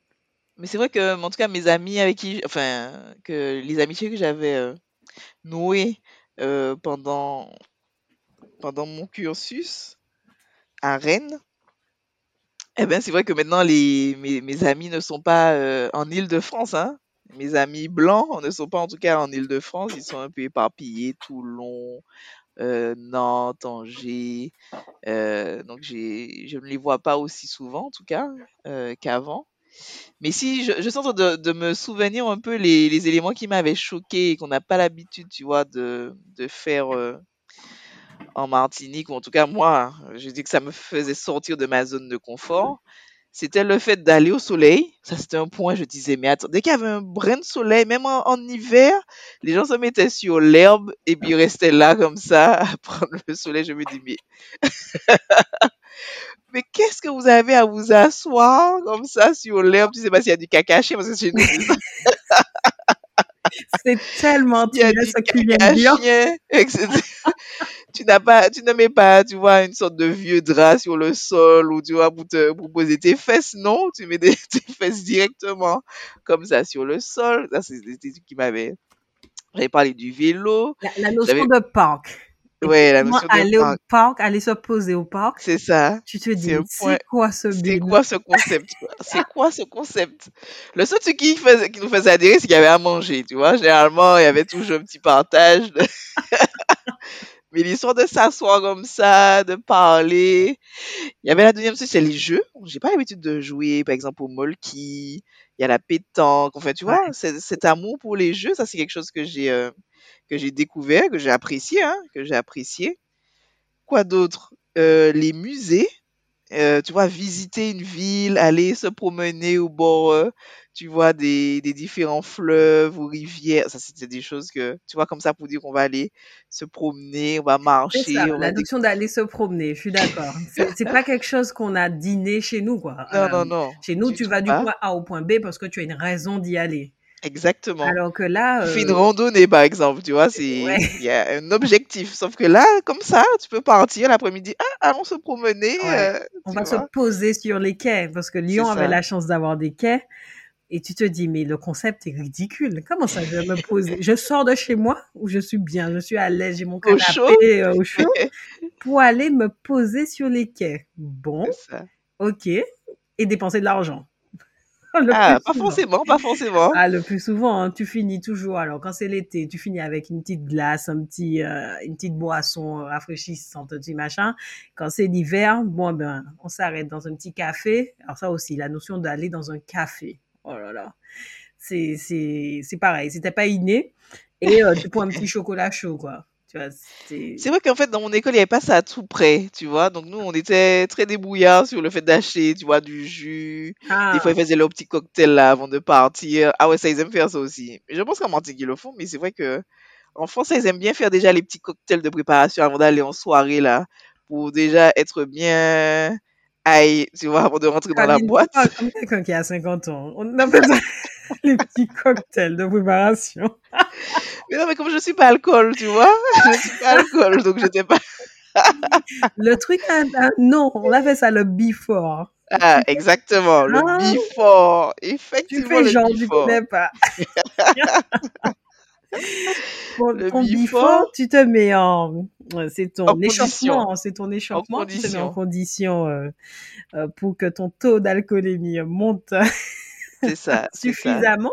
Mais c'est vrai que, en tout cas, mes amis avec qui, enfin, que les amitiés que j'avais nouées pendant pendant mon cursus à Rennes, eh ben, c'est vrai que maintenant les mes mes amis ne sont pas, euh, en Île-de-France, hein. Mes amis blancs ne sont pas en tout cas en Île-de-France, ils sont un peu éparpillés, Toulon, euh, Nantes, Angers, euh, donc je ne les vois pas aussi souvent en tout cas, euh, qu'avant. Mais si je je en train de de me souvenir un peu les éléments qui m'avaient choqué et qu'on n'a pas l'habitude, tu vois, de faire, euh en Martinique, ou en tout cas moi, je dis que ça me faisait sortir de ma zone de confort, c'était le fait d'aller au soleil. Ça, c'était un point, je disais, mais attends, dès qu'il y avait un brin de soleil, même en, hiver, les gens se mettaient sur l'herbe et puis restaient là comme ça [LAUGHS] à prendre le soleil. Je me dis, mais... mais qu'est-ce que vous avez à vous asseoir comme ça sur l'herbe? Tu sais pas s'il y a du cacaché parce que c'est [LAUGHS] C'est tellement il y a du cacaché, [LAUGHS] etc tu n'as pas, tu ne mets pas, tu vois, une sorte de vieux drap sur le sol ou tu vois pour te pour poser tes fesses. Non, tu mets des, [LAUGHS] tes fesses directement comme ça sur le sol. Ça, c'est trucs qui m'avaient. J'avais parlé du vélo. La, la notion de parc. [LAUGHS] Ouais, la notion aller parc. au parc, aller se poser au parc. C'est ça. Tu te dis, c'est quoi ce C'est quoi ce concept? C'est quoi ce concept? Le seul truc qui, faisait, qui nous faisait adhérer, c'est qu'il y avait à manger, tu vois. Généralement, il y avait toujours un petit partage. De... [LAUGHS] Mais l'histoire de s'asseoir comme ça, de parler. Il y avait la deuxième chose, c'est les jeux. J'ai pas l'habitude de jouer, par exemple, au molki. Il y a la pétanque. Enfin, tu vois, cet amour pour les jeux, ça, c'est quelque chose que j'ai, euh, que j'ai découvert, que j'ai apprécié, hein, que j'ai apprécié. Quoi d'autre? Euh, les musées. Euh, tu vois, visiter une ville, aller se promener au bord, euh, tu vois, des, des différents fleuves ou rivières. Ça, c'était des choses que, tu vois, comme ça pour dire qu'on va aller se promener, on va marcher. Ça, on la va notion d'aller se promener, je suis d'accord. C'est pas quelque chose qu'on a dîné chez nous, quoi. Non, euh, non, non. Chez nous, tu vas du point A au point B parce que tu as une raison d'y aller. Exactement. Alors que là. Tu fais une randonnée, par exemple, tu vois, c'est, il ouais. y a un objectif. Sauf que là, comme ça, tu peux partir l'après-midi, ah, allons se promener. Ouais. Euh, on va vois. se poser sur les quais, parce que Lyon avait la chance d'avoir des quais. Et tu te dis, mais le concept est ridicule. Comment ça, je vais me poser Je sors de chez moi où je suis bien, je suis à l'aise, j'ai mon canapé au chaud, euh, au chaud [LAUGHS] pour aller me poser sur les quais. Bon, ok. Et dépenser de l'argent. [LAUGHS] ah, pas forcément, pas forcément. Ah, le plus souvent, hein, tu finis toujours. Alors, quand c'est l'été, tu finis avec une petite glace, un petit, euh, une petite boisson rafraîchissante, un petit machin. Quand c'est l'hiver, bon, ben, on s'arrête dans un petit café. Alors, ça aussi, la notion d'aller dans un café. Oh là là. C'est, c'est, c'est pareil. C'était pas inné. Et euh, tu prends un petit [LAUGHS] chocolat chaud, quoi. C'est vrai qu'en fait, dans mon école, il n'y avait pas ça à tout près, tu vois. Donc, nous, on était très débrouillards sur le fait d'acheter, tu vois, du jus. Ah. Des fois, ils faisaient leur petit cocktail là avant de partir. Ah ouais, ça, ils aiment faire ça aussi. Je pense qu'en Martinique, ils le font, mais c'est vrai que en France, ils aiment bien faire déjà les petits cocktails de préparation avant d'aller en soirée là, pour déjà être bien aïe, tu vois, avant de rentrer dans la boîte. Comme quelqu'un qui a 50 ans. On a fait [LAUGHS] les petits cocktails de préparation. [LAUGHS] mais non, mais comme je suis pas alcool, tu vois, [LAUGHS] je suis pas alcool, donc j'étais pas. le truc, non, on a fait ça le before. Ah, exactement, le ah, before. Effectivement, tu fais le genre, before. tu connais pas. [LAUGHS] Bon, Le ton before. tu te mets en, c'est ton En échauffement, condition. c'est ton échauffement, tu te mets condition. en condition euh, euh, pour que ton taux d'alcoolémie monte C'est ça, [LAUGHS] suffisamment.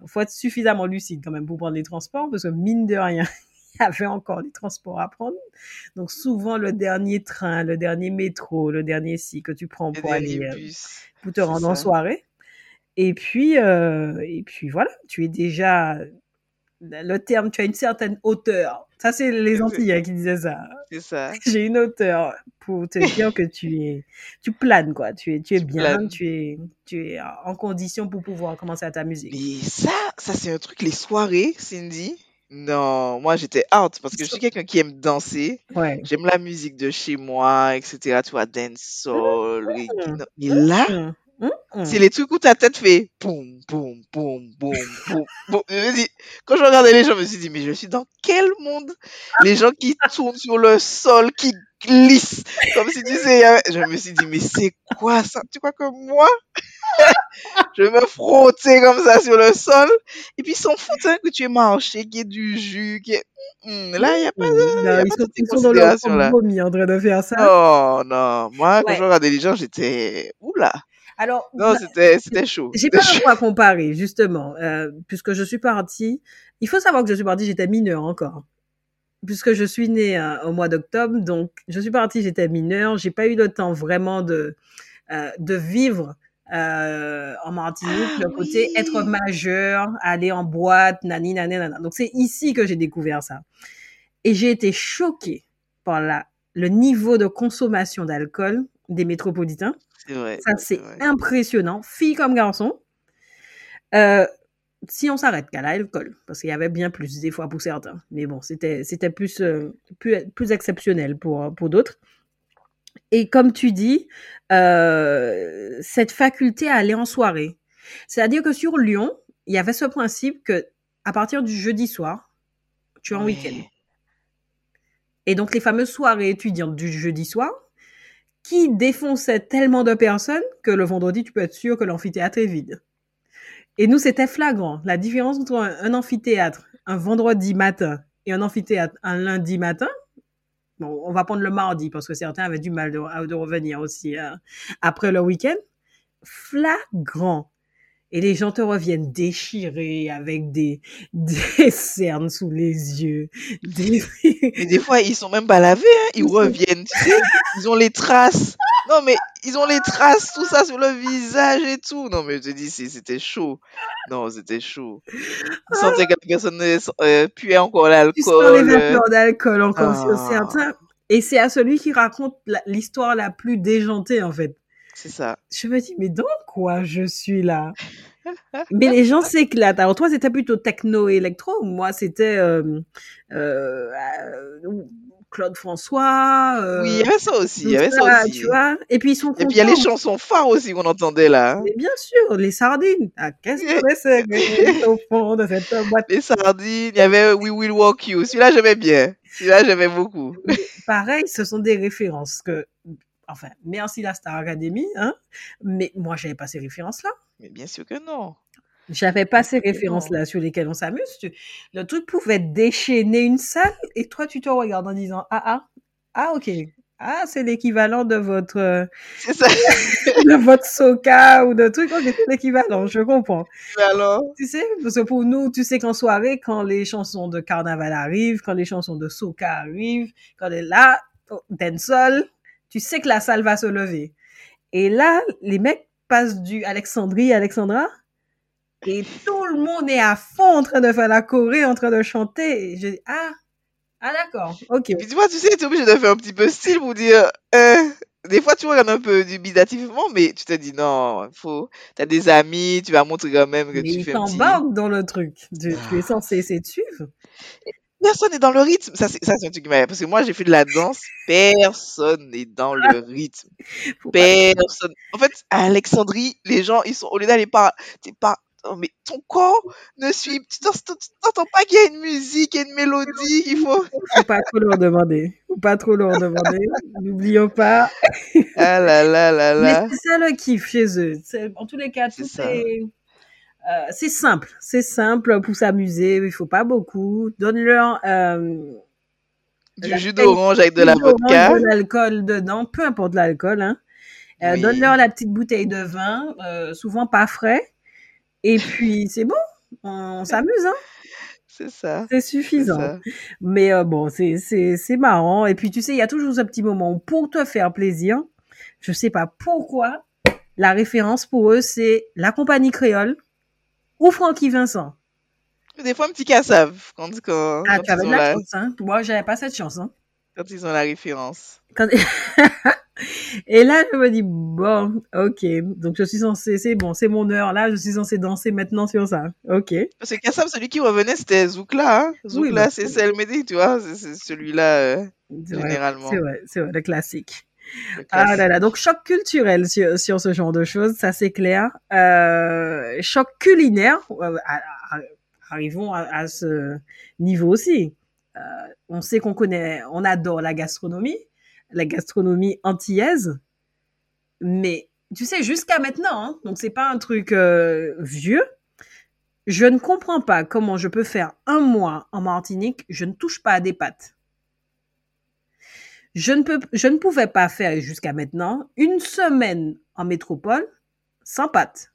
Il faut être suffisamment lucide quand même pour prendre les transports, parce que mine de rien, [LAUGHS] il y avait encore des transports à prendre. Donc souvent le dernier train, le dernier métro, le dernier si que tu prends pour aller euh, bus. pour te rendre en soirée. Et puis euh, et puis voilà, tu es déjà le terme, tu as une certaine hauteur. Ça, c'est les Antillais qui disaient ça. C'est ça. [LAUGHS] J'ai une hauteur pour te dire que tu es, tu planes, quoi. Tu es, tu es Tu bien, planes. tu es, tu es en condition pour pouvoir commencer à t'amuser. Mais ça, ça c'est un truc, les soirées, Cindy. Non, moi j'étais out parce que je suis quelqu'un qui aime danser. Ouais. J'aime la musique de chez moi, etc. Tu vois, dancehall, reggae. non. Mais là, C'est les trucs où ta tête fait boum, boum, boum, boum, boum, quand je regardais les gens, je me suis dit, mais je suis dans quel monde? Les gens qui tournent sur le sol, qui glissent, comme si tu sais, je me suis dit, mais c'est quoi ça? Tu crois que moi, [LAUGHS] je me frotter comme ça sur le sol? Et puis ils s'en foutent, hein, que tu aies marché, qu'il y ait du jus, qu'il y ait... Hum, là, il n'y a pas de, Non, il y a ils pas sont, ils sont dans leur là. vomi en train de faire ça. Non, non. Moi, quand Ouais. je regardais les gens, j'étais, oula. Alors, Non, c'était, c'était chaud. j'ai pas chaud. de quoi comparer, justement, euh, puisque je suis partie. Il faut savoir que je suis partie, j'étais mineure encore. Puisque je suis née euh, au mois d'octobre, donc je suis partie, j'étais mineure. J'ai pas eu le temps vraiment de, euh, de vivre euh, en Martinique, Ah le côté oui. être majeur, aller en boîte, nani, nani, nana. Donc c'est ici que j'ai découvert ça. Et j'ai été choquée par la, le niveau de consommation d'alcool des métropolitains. Vrai. Ça, c'est impressionnant, filles comme garçons. Euh, si on s'arrête qu'à l'alcool, parce qu'il y avait bien plus des fois pour certains, mais bon, c'était c'était plus, euh, plus plus exceptionnel pour pour d'autres. Et comme tu dis, euh, cette faculté à aller en soirée, c'est-à-dire que sur Lyon, il y avait ce principe que à partir du jeudi soir, tu es en week-end. Et donc les fameuses soirées étudiantes du jeudi soir, qui défonçaient tellement de personnes que le vendredi, tu peux être sûr que l'amphithéâtre est vide. Et nous, c'était flagrant. La différence entre un, amphithéâtre un vendredi matin et un amphithéâtre un lundi matin, bon, on va prendre le mardi parce que certains avaient du mal de, revenir aussi euh, après le week-end, flagrant. Et les gens te reviennent déchirés avec des, [LAUGHS] des cernes sous les yeux. Des... Mais des fois, ils sont même pas lavés, hein. Ils Ils sont- reviennent, tu sais. Ils ont les traces. Non, mais ils ont les traces, tout ça sur le visage et tout. Non, mais je te dis, c'était chaud. Non, c'était chaud. On sentait que la personne euh, puait encore tu sens les l'alcool. euh. vapeurs d'alcool encore sur Ah. certains. Et c'est à celui qui raconte l'histoire la plus déjantée, en fait. C'est ça. Je me dis, mais dans quoi je suis là? Mais les gens s'éclatent. Alors toi, c'était plutôt techno-électro. Moi, c'était euh, euh, euh, Claude François. Oui, il y avait ça aussi. Il y tout avait ça ça, aussi. Tu vois Et puis ils sont Et puis il y a les chansons phares aussi qu'on entendait là. hein. Mais bien sûr, les sardines. Ah, qu'est-ce que c'est que [LAUGHS] au fond de cette boîte? Les sardines, il y avait We Will Walk You. Celui-là, j'aimais bien. Celui-là, j'aimais beaucoup. Pareil, ce sont des références que, enfin, merci la Star Academy, hein, mais moi, j'avais pas ces références-là. Mais bien sûr que non. J'avais pas ces références-là sur lesquelles on s'amuse. Le truc pouvait déchaîner une salle et toi, tu te regardes en disant, ah, ah, ah, ok. Ah, c'est l'équivalent de votre, euh, ça. [LAUGHS] de votre soca ou de truc. Ok, c'est l'équivalent, je comprends. Alors, Tu sais, parce que pour nous, tu sais qu'en soirée, quand les chansons de carnaval arrivent, quand les chansons de soca arrivent, quand elle est là, oh, dancehall, tu sais que la salle va se lever. Et là, les mecs passent du Alexandrie à Alexandra, et tout le monde est à fond en train de faire la choré, en train de chanter. Et je dis, ah, ah d'accord, ok. Et puis tu vois, tu sais, tu es obligé de faire un petit peu style pour dire, euh, des fois tu regardes un peu dubitativement, mais tu te dis non, faut, t'as des amis, tu vas montrer quand même que Mais tu fais un petit. t'embarquent dans le truc. Tu, tu es Ah. censé essayer de suivre. Personne n'est dans le rythme. Ça, c'est, ça, c'est un truc qui parce que moi, j'ai fait de la danse, personne n'est dans le rythme. Personne. En fait, à Alexandrie, les gens, ils sont, au lieu d'aller par, t'es pas, mais ton corps ne suit, tu t'en- tu t'entends pas qu'il y a une musique, il y a une mélodie, qu'il faut. [LAUGHS] Faut pas trop leur demander. Faut pas trop leur demander. N'oublions pas. Ah là là là là. Mais c'est ça le kiff chez eux. C'est- En tous les cas, C'est tout ça. Euh, c'est simple, c'est simple pour s'amuser. Il faut pas beaucoup. Donne-leur euh, Du jus d'orange avec de la vodka. de l'alcool dedans, peu importe l'alcool. Hein. Euh, Oui. Donne-leur la petite bouteille de vin, souvent pas frais. Et [LAUGHS] puis c'est bon, on s'amuse. Hein. C'est ça. C'est suffisant. ça. Mais bon, c'est marrant. Et puis tu sais, il y a toujours ce petit moment où pour te faire plaisir, je sais pas pourquoi, la référence pour eux c'est la compagnie créole ou Francky Vincent. Des fois, un petit cassave quand, quand, Ah, quand tu ils ont la la, chance, hein. Moi, j'avais pas cette chance, hein. quand ils ont la référence. Quand- [LAUGHS] Et là, je me dis, bon, ok. Donc, je suis censée, c'est bon, c'est mon heure. Là, je suis censée danser maintenant sur ça. Ok. Parce que celui qui revenait, c'était Zoukla. Hein? Zoukla, bah, c'est Selmedi, tu vois. C'est celui-là, euh, C'est vrai, généralement. c'est vrai, c'est vrai, le classique. Ah là là, donc choc culturel sur, sur ce genre de choses, ça c'est clair. Euh, choc culinaire, euh, arrivons à, à ce niveau aussi. Euh, on sait qu'on connaît, on adore la gastronomie, la gastronomie antillaise, mais tu sais, jusqu'à maintenant, hein, donc c'est pas un truc euh, vieux, je ne comprends pas comment je peux faire un mois en Martinique, je ne touche pas à des pâtes. Je ne, peux, je ne pouvais pas faire jusqu'à maintenant une semaine en métropole sans pâtes.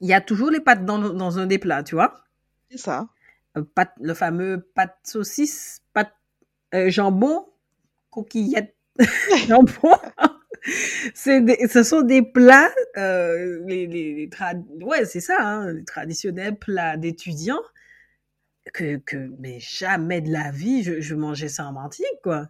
Il y a toujours les pâtes dans, dans un des plats, tu vois. C'est ça. Euh, Pâte, le fameux pâte saucisse, pâte euh, jambon, coquillette, [LAUGHS] jambon. C'est des- ce sont des plats, euh, les, les, ouais, c'est ça, hein, les traditionnels plats d'étudiants que, que, mais jamais de la vie, je, je mangeais ça en Martinique, quoi.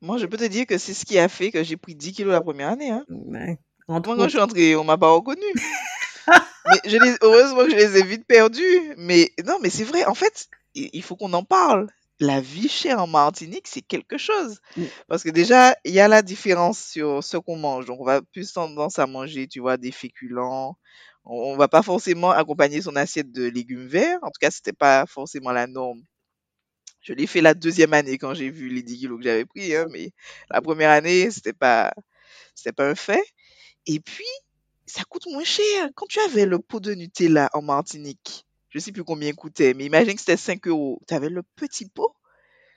Moi, je peux te dire que c'est ce qui a fait que j'ai pris 10 kilos la première année. Hein. Ouais. Moi, quand je suis entrée, on m'a pas reconnu. [LAUGHS] mais je les, heureusement que je les ai vite perdus. Mais non, mais c'est vrai. En fait, il il faut qu'on en parle. La vie chère en Martinique, c'est quelque chose. Mm. Parce que déjà, il y a la différence sur ce qu'on mange. Donc, on va plus tendance à manger, tu vois, des féculents. On, va pas forcément accompagner son assiette de légumes verts. En tout cas, c'était pas forcément la norme. Je l'ai fait la deuxième année quand j'ai vu les 10 kilos que j'avais pris, hein, mais la première année, c'était pas, c'était pas un fait. Et puis, ça coûte moins cher. Quand tu avais le pot de Nutella en Martinique, je sais plus combien il coûtait, mais imagine que c'était 5 euros. Tu avais le petit pot.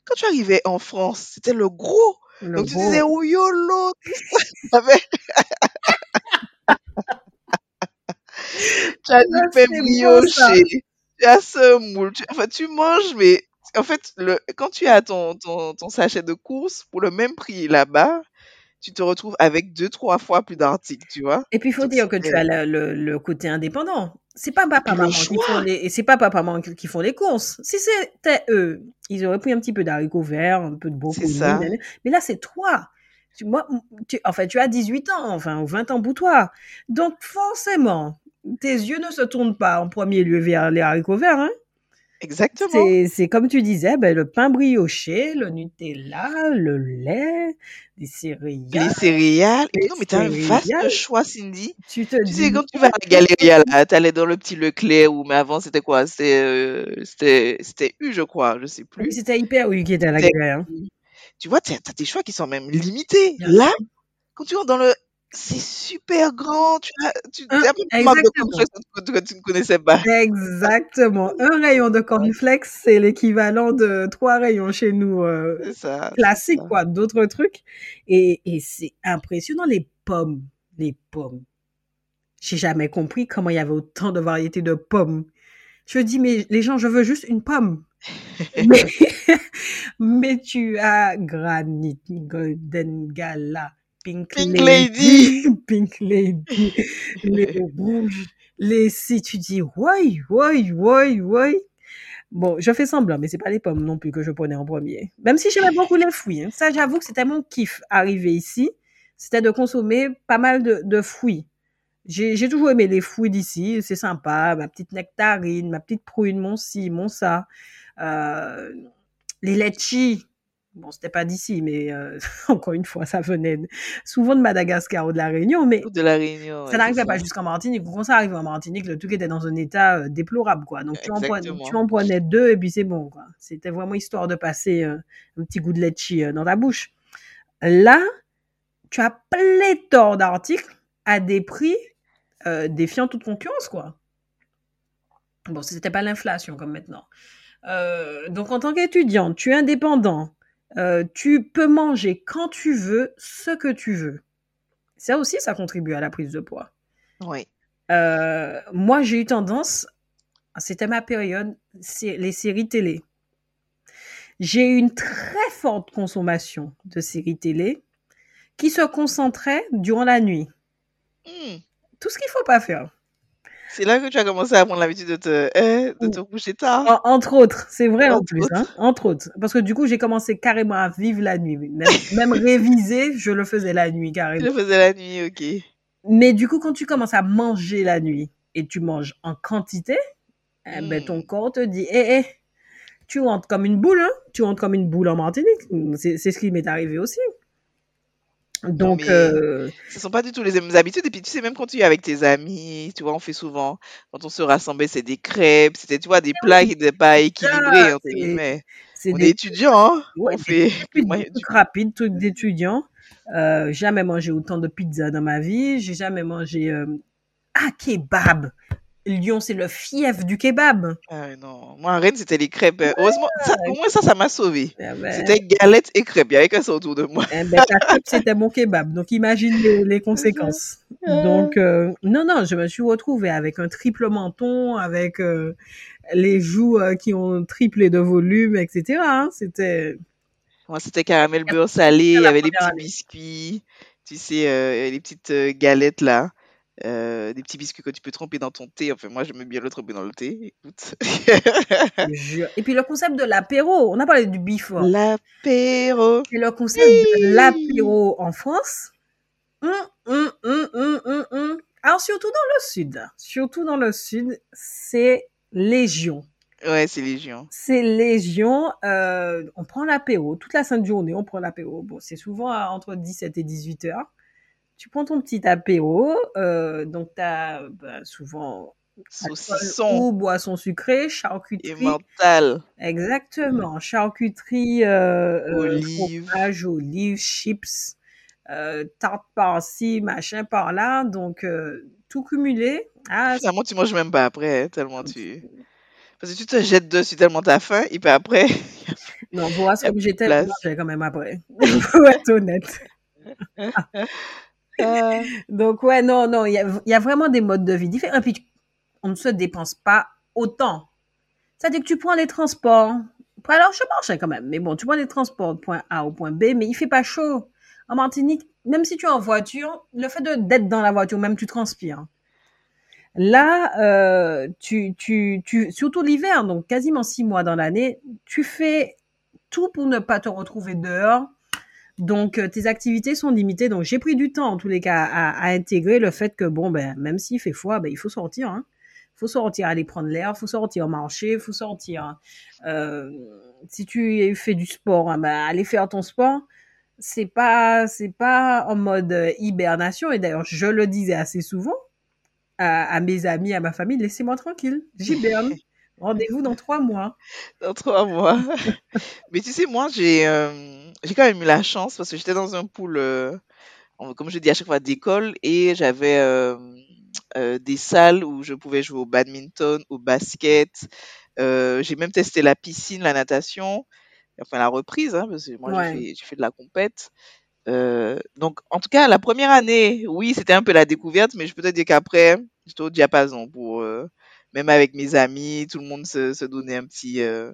Quand tu arrivais en France, c'était le gros. Le Donc tu disais, oh yolo, [LAUGHS] [LAUGHS] tu as du Ah, pain brioché, tu as semoule, tu, enfin, tu manges, mais en fait, le, quand tu as ton, ton, ton sachet de course, pour le même prix là-bas, tu te retrouves avec deux, trois fois plus d'articles, tu vois. Et puis il faut Donc dire que tu as le, le, le côté indépendant. C'est pas papa maman qui font les et c'est pas papa maman qui font les courses. Si c'était eux, ils auraient pris un petit peu d'haricots verts, un peu de brocoli. Mais là c'est toi. Tu, moi, tu, enfin, tu as 18 ans, enfin, ou 20 ans pour toi. Donc, forcément, tes yeux ne se tournent pas en premier lieu vers les haricots verts. Hein. Exactement. C'est, comme tu disais, ben, le pain brioché, le Nutella, le lait, des Puis les céréales. céréales. Les non, mais t'as un vaste céréales. choix, Cindy. Tu te Tu sais, quand tu vas à la Galeria, là, t'allais dans le petit Leclerc, ou mais avant, c'était quoi? C'était, euh, c'était, c'était U, je crois, je sais oui, plus. c'était hyper oui qui était à la gueule. Hein. Tu vois, t'as, t'as des choix qui sont même limités. Là, quand tu rentres dans le, c'est super grand, tu as, tu, Un- de que, tu ne connaissais pas. Exactement. [LAUGHS] Un rayon de cornflakes, c'est l'équivalent de trois rayons chez nous euh, C'est ça, classiques, quoi, d'autres trucs. Et, et c'est impressionnant, les pommes. Les pommes. J'ai jamais compris comment il y avait autant de variétés de pommes. Je dis, mais les gens, je veux juste une pomme. [LAUGHS] mais, [LAUGHS] mais tu as Granit, Golden Gala, Pink, Pink Lady, [LAUGHS] Pink Lady, les [LAUGHS] rouges, les si tu dis, ouais, ouais, ouais, ouais. Bon, je fais semblant, mais c'est pas les pommes non plus que je prenais en premier. Même si j'aimais beaucoup les fruits. hein. Ça, j'avoue que c'était mon kiff arrivé ici. C'était de consommer pas mal de, de fruits. J'ai j'ai toujours aimé les fruits d'ici. C'est sympa. Ma petite nectarine, ma petite prune, mon ci, mon ça. Euh, les litchis. Bon, c'était pas d'ici, mais euh, [LAUGHS] encore une fois, ça venait souvent de Madagascar ou de la Réunion, mais Ou de la Réunion, ça n'arrivait pas jusqu'en Martinique. Quand ça arrive en Martinique, le truc était dans un état euh, déplorable, quoi. Donc tu en, prenais, tu Exactement. en prenais deux et puis c'est bon, quoi. C'était vraiment histoire de passer euh, un petit goût de litchi dans ta bouche. Là, tu as pléthore d'articles à des prix défiant toute concurrence, quoi. Bon, c'était pas l'inflation comme maintenant. Donc en tant qu'étudiant, tu es indépendant, euh, tu peux manger quand tu veux, ce que tu veux. Ça aussi, ça contribue à la prise de poids. Oui. Euh, moi, j'ai eu tendance, c'était ma période, c'est les séries télé. J'ai eu une très forte consommation de séries télé qui se concentrait durant la nuit. Hmm. Tout ce qu'il faut pas faire. C'est là que tu as commencé à prendre l'habitude de te, de te coucher tard. En- entre autres, c'est vrai en plus, autres. hein, entre autres. Parce que du coup, j'ai commencé carrément à vivre la nuit. Même, même [LAUGHS] réviser, je le faisais la nuit Je carrément. le faisais la nuit, ok. Mais du coup, quand tu commences à manger la nuit et tu manges en quantité, eh ben, Mm. ton corps te dit, hé, hé, tu rentres comme une boule, hein? Tu rentres comme une boule en Martinique. C'est ce qui m'est arrivé aussi. Donc, mais- euh, Ce sont pas du tout les mêmes habitudes. Et puis, tu sais, même quand tu es avec tes amis, tu vois, on fait souvent, quand on se rassemblait, c'est des crêpes, c'était, tu vois, des plats qui n'étaient pas équilibrés, entre c'est- guillemets. c'est On est des étudiants, hein. Ouais, on fait, des trucs rapides, trucs d'étudiants. Euh, jamais mangé autant de pizza dans ma vie. J'ai jamais mangé. euh, Ah, kebab! Lyon, c'est le fief du kebab. Ah non. Moi, en Rennes, c'était les crêpes. Heureusement, ça, au moins ça, ça m'a sauvé. Eh ben, C'était galette et crêpes. Il y avait que ça autour de moi. eh ben, ta crêpe, c'était mon kebab. Donc, imagine les, les conséquences. Donc, euh, non, non, je me suis retrouvée avec un triple menton, avec euh, les joues euh, qui ont triplé de volume, etc. hein. C'était. Moi, c'était caramel beurre salé. Il y avait des petits biscuits. Tu sais, les petites galettes là. Euh, des petits biscuits que tu peux tremper dans ton thé. Enfin, moi, j'aime bien le tremper dans le thé. Écoute. [LAUGHS] je. Et puis, le concept de l'apéro. On a parlé du before. L'apéro. Et le concept de l'apéro en France. hum, hum, hum. Alors, surtout dans le sud. Surtout dans le sud, c'est légion. Ouais, c'est Légion. C'est légion. Euh, on prend l'apéro. Toute la sainte journée, on prend l'apéro. Bon, c'est souvent à- entre 17 et 18 heures. Tu prends ton petit apéro. Euh, donc, tu as souvent alcool Saucisson ou boisson sucrée, et charcuterie. mental. Exactement. Charcuterie, euh, euh, Olives. fromage, olives, chips, euh, tarte par-ci, machin par-là. Donc, euh, tout cumulé. Ah, Finalement, tu manges même pas après, hein, tellement tu. Parce que tu te jettes dessus tellement t'as faim, et puis après. [LAUGHS] non, y a comme j'étais, j'ai quand même après. [LAUGHS] Pour être honnête. [LAUGHS] Ah. Donc, ouais, non, non, il y a, vraiment des modes de vie différents. Puis, on ne se dépense pas autant. C'est-à-dire que tu prends les transports. Alors, je marchais quand même. Mais bon, tu prends les transports de point A au point B, mais il fait pas chaud. En Martinique, même si tu es en voiture, le fait d'être dans la voiture, même tu transpires. Là, euh, tu, tu, tu, surtout l'hiver, donc quasiment six mois dans l'année, tu fais tout pour ne pas te retrouver dehors. Donc, euh, tes activités sont limitées. Donc, j'ai pris du temps, en tous les cas, à, intégrer le fait que, bon, ben, même s'il fait froid, ben, il faut sortir. Hein. Il faut sortir, aller prendre l'air, il faut sortir marcher, il faut sortir. Euh, si tu fais du sport, hein, ben, aller faire ton sport. C'est pas, c'est pas en mode euh, hibernation. Et d'ailleurs, je le disais assez souvent à, à mes amis, à ma famille, laissez-moi tranquille. J'hiberne. [LAUGHS] Rendez-vous dans trois mois. Dans trois mois. [LAUGHS] Mais tu sais, moi, j'ai euh, j'ai quand même eu la chance parce que j'étais dans un pool, euh, comme je dis à chaque fois, d'école et j'avais euh, des salles où je pouvais jouer au badminton, au basket. J'ai même testé la piscine, la natation, enfin la reprise, hein, parce que moi, Ouais. j'ai fait, de la compète. Donc, en tout cas, la première année, oui, c'était un peu la découverte, mais je peux te dire qu'après, j'étais au diapason pour, même avec mes amis, tout le monde se, donnait un petit, euh,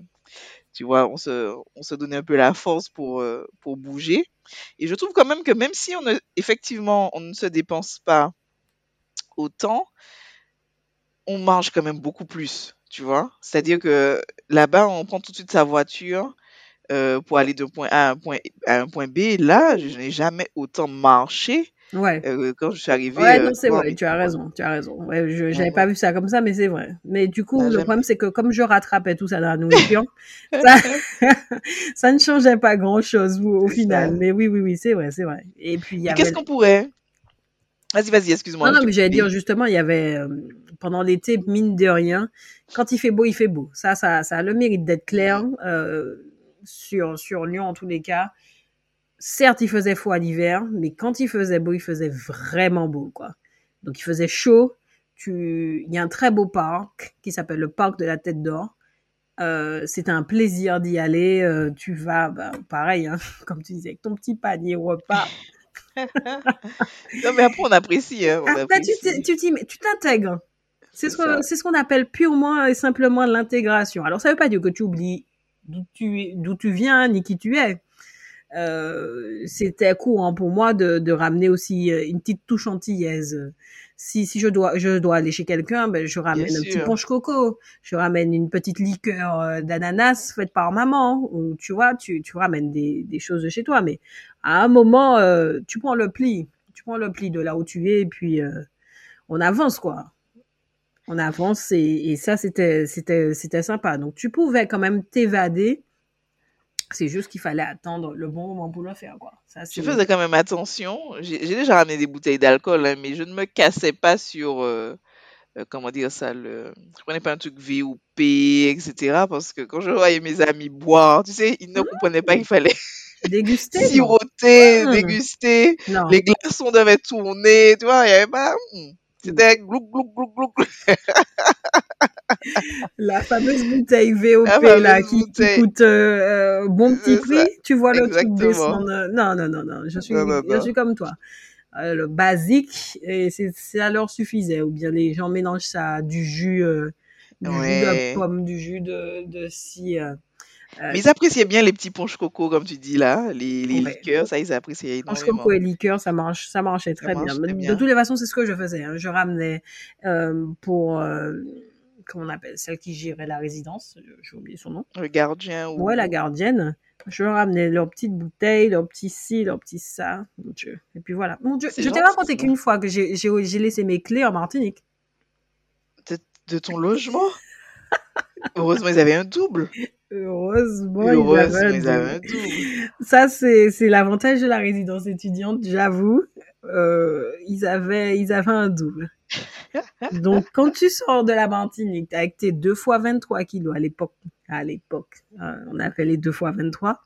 tu vois, on se, on se donnait un peu la force pour, euh, pour bouger. Et je trouve quand même que même si on ne, effectivement, on ne se dépense pas autant, on mange quand même beaucoup plus, tu vois. C'est-à-dire que là-bas, on prend tout de suite sa voiture euh, pour aller d'un point A à un point, à un point B. Là, je n'ai jamais autant marché Ouais. euh, quand je suis arrivée. Ouais, euh, non, c'est vrai, tu as raison, tu as raison. Ouais, je Ouais, pas vu ça comme ça, mais c'est vrai. Mais du coup, Bah, le problème, c'est que comme je rattrapais tout ça dans la nourriture, [LAUGHS] ça, [LAUGHS] ça ne changeait pas grand-chose au, final. ça. Mais oui, oui, oui, c'est vrai, c'est vrai. Et puis, il qu'est-ce qu'on pourrait Vas-y, vas-y, excuse-moi. Non, non, mais j'allais dire justement, il y avait euh, pendant l'été, mine de rien, quand il fait beau, il fait beau. Ça, ça, ça a le mérite d'être clair euh, sur sur Lyon en tous les cas. Certes, il faisait froid l'hiver, mais quand il faisait beau, il faisait vraiment beau, quoi. Donc il faisait chaud. Tu, il y a un très beau parc qui s'appelle le parc de la Tête d'Or. Euh, c'est un plaisir d'y aller. Euh, tu vas, bah, pareil, hein, [LAUGHS] comme tu disais, avec ton petit panier repas. [LAUGHS] Non, mais après, on apprécie. Hein, on Après, tu apprécie. t'intègres. C'est ce qu'on ce appelle purement et simplement l'intégration. Alors, ça veut pas dire que tu oublies d'où tu, d'où tu viens ni qui tu es. Euh, C'était courant pour moi de, de ramener aussi euh, une petite touche antillaise si, si je dois, je dois aller chez quelqu'un, ben, je ramène Bien un petit punch coco, je ramène une petite liqueur euh, d'ananas faite par maman, ou tu vois, tu, tu ramènes des, des choses de chez toi. Mais à un moment, euh, tu prends le pli, tu prends le pli de là où tu es, et puis euh, on avance, quoi. On avance, et, et ça, c'était, c'était, c'était sympa. Donc, tu pouvais quand même t'évader. C'est juste qu'il fallait attendre le bon moment pour le faire, quoi. Ça, Je faisais quand même attention. J'ai déjà ramené des bouteilles d'alcool, hein, mais je ne me cassais pas sur, euh, euh, comment dire ça, le... je prenais pas un truc VOP, etc. Parce que quand je voyais mes amis boire, tu sais, ils ne comprenaient pas qu'il fallait [LAUGHS] Déguster, [LAUGHS] siroter, déguster, Non. les glaçons devaient tourner, tu vois, il y avait pas... hmm. C'était glouc, glouc, glouc, glouc, glouc. [LAUGHS] [LAUGHS] La fameuse bouteille VOP fameuse là qui, coûte euh, bon petit prix, tu vois le truc descendre. Non, non, non, non, je suis, Non, non, je suis comme toi. Euh, le basique, et c'est, ça leur suffisait. Ou bien les gens mélangent ça à du jus, euh, du jus de pomme, du jus de, de si. euh, Mais ils appréciaient bien les petits punch coco, comme tu dis là, les, les Ouais. liqueurs, ça, ils appréciaient énormément. coco et liqueur, ça marche, ça marchait très bien. De toutes les façons, c'est ce que je faisais. hein. Je ramenais euh, pour euh, comment on appelle celle qui gérait la résidence. J'ai oublié son nom. Le gardien ou... Ouais, la gardienne. Je leur ramenais leurs petites bouteilles, leurs petits ci, leurs petits ça. Mon Dieu. Et puis voilà. Mon Dieu, je t'ai raconté qu'une fois que j'ai laissé mes clés en Martinique. de ton logement? [LAUGHS] Heureusement, ils avaient un double. Heureusement, Heureusement, ils avaient un ils avaient un double. Ça, c'est c'est l'avantage de la résidence étudiante, j'avoue. Euh, ils, avaient, ils avaient un double. Donc, quand tu sors de la Martinique avec tes 2 fois 23 kilos à l'époque, à l'époque, euh, on appelait les 2 fois 23,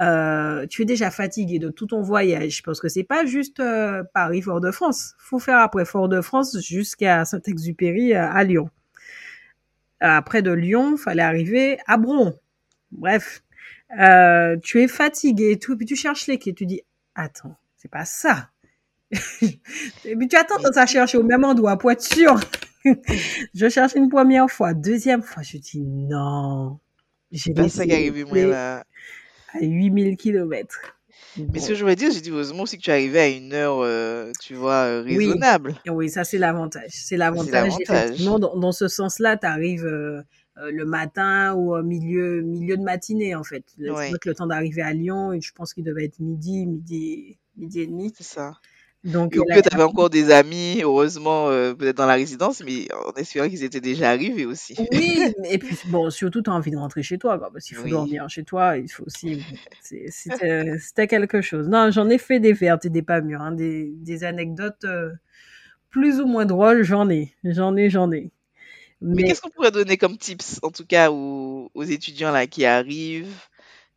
euh, tu es déjà fatigué de tout ton voyage parce que c'est pas juste euh, Paris-Fort-de-France. faut faire après Fort-de-France jusqu'à Saint-Exupéry euh, à Lyon. Après de Lyon, fallait arriver à Bron. Bref, euh, tu es fatigué et tout, puis tu cherches les clés, tu dis, attends, c'est pas ça. Puis tu attends de ça chercher au même endroit pour être sûr. [LAUGHS] je cherche une première fois, deuxième fois, je dis non. J'ai C'est ça qui arrivé, moi, là. à 8000 kilomètres. Mais ce que je voulais dire, j'ai dit heureusement aussi que tu arrivais à une heure, euh, tu vois, euh, raisonnable. Oui, ça c'est l'avantage. C'est l'avantage. Effectivement, dans, dans ce sens-là, tu arrives le matin ou au milieu, milieu de matinée, en fait. Ouais. le temps d'arriver à Lyon, je pense qu'il devait être midi, midi, midi et demi. C'est ça. Donc, a- pire, tu avais encore des amis, heureusement, euh, peut-être dans la résidence, mais en espérant qu'ils étaient déjà arrivés aussi. Oui, [LAUGHS] et puis bon, surtout, tu as envie de rentrer chez toi, quoi, parce qu'il faut Oui. dormir chez toi, il faut aussi. C'était c'était quelque chose. Non, j'en ai fait des vertes et des pas mûres, hein, des, des anecdotes euh, plus ou moins drôles, j'en ai, j'en ai, j'en ai. Mais Mais, qu'est-ce qu'on pourrait donner comme tips, en tout cas, aux, aux étudiants là qui arrivent,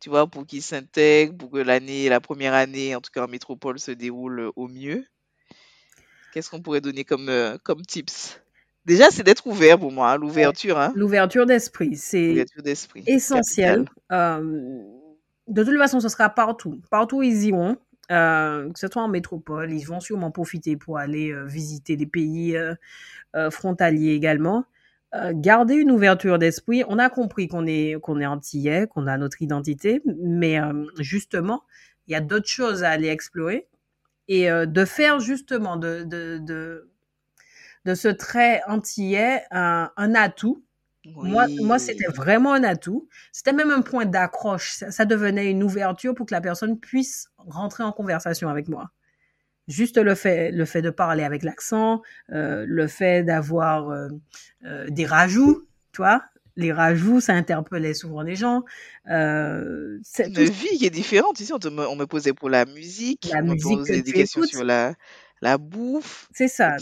tu vois, pour qu'ils s'intègrent, pour que l'année, la première année, en tout cas en métropole, se déroule euh, au mieux? Qu'est-ce qu'on pourrait donner comme, euh, comme tips? Déjà, c'est d'être ouvert pour moi, hein, l'ouverture, hein, l'ouverture d'esprit, c'est essentiel. Euh, de toute façon, ce sera partout. Partout, ils iront. Euh, que ce soit en métropole, ils vont sûrement profiter pour aller visiter des pays frontaliers également. Euh, garder une ouverture d'esprit. On a compris qu'on est qu'on est antillais, qu'on a notre identité, mais euh, justement, il y a d'autres choses à aller explorer et euh, de faire justement de de de, de ce trait antillais un, un atout moi, moi c'était vraiment un atout. C'était même un point d'accroche. Ça, ça devenait une ouverture pour que la personne puisse rentrer en conversation avec moi. Juste le fait, le fait de parler avec l'accent, euh, le fait d'avoir euh, euh, des rajouts, tu vois. Les rajouts, ça interpellait souvent les gens. Euh, Une tout vie qui est différente. Ici, on, te me, on me posait pour la musique, la on me musique que posait des questions écoutes. sur la, la bouffe, C'est ça.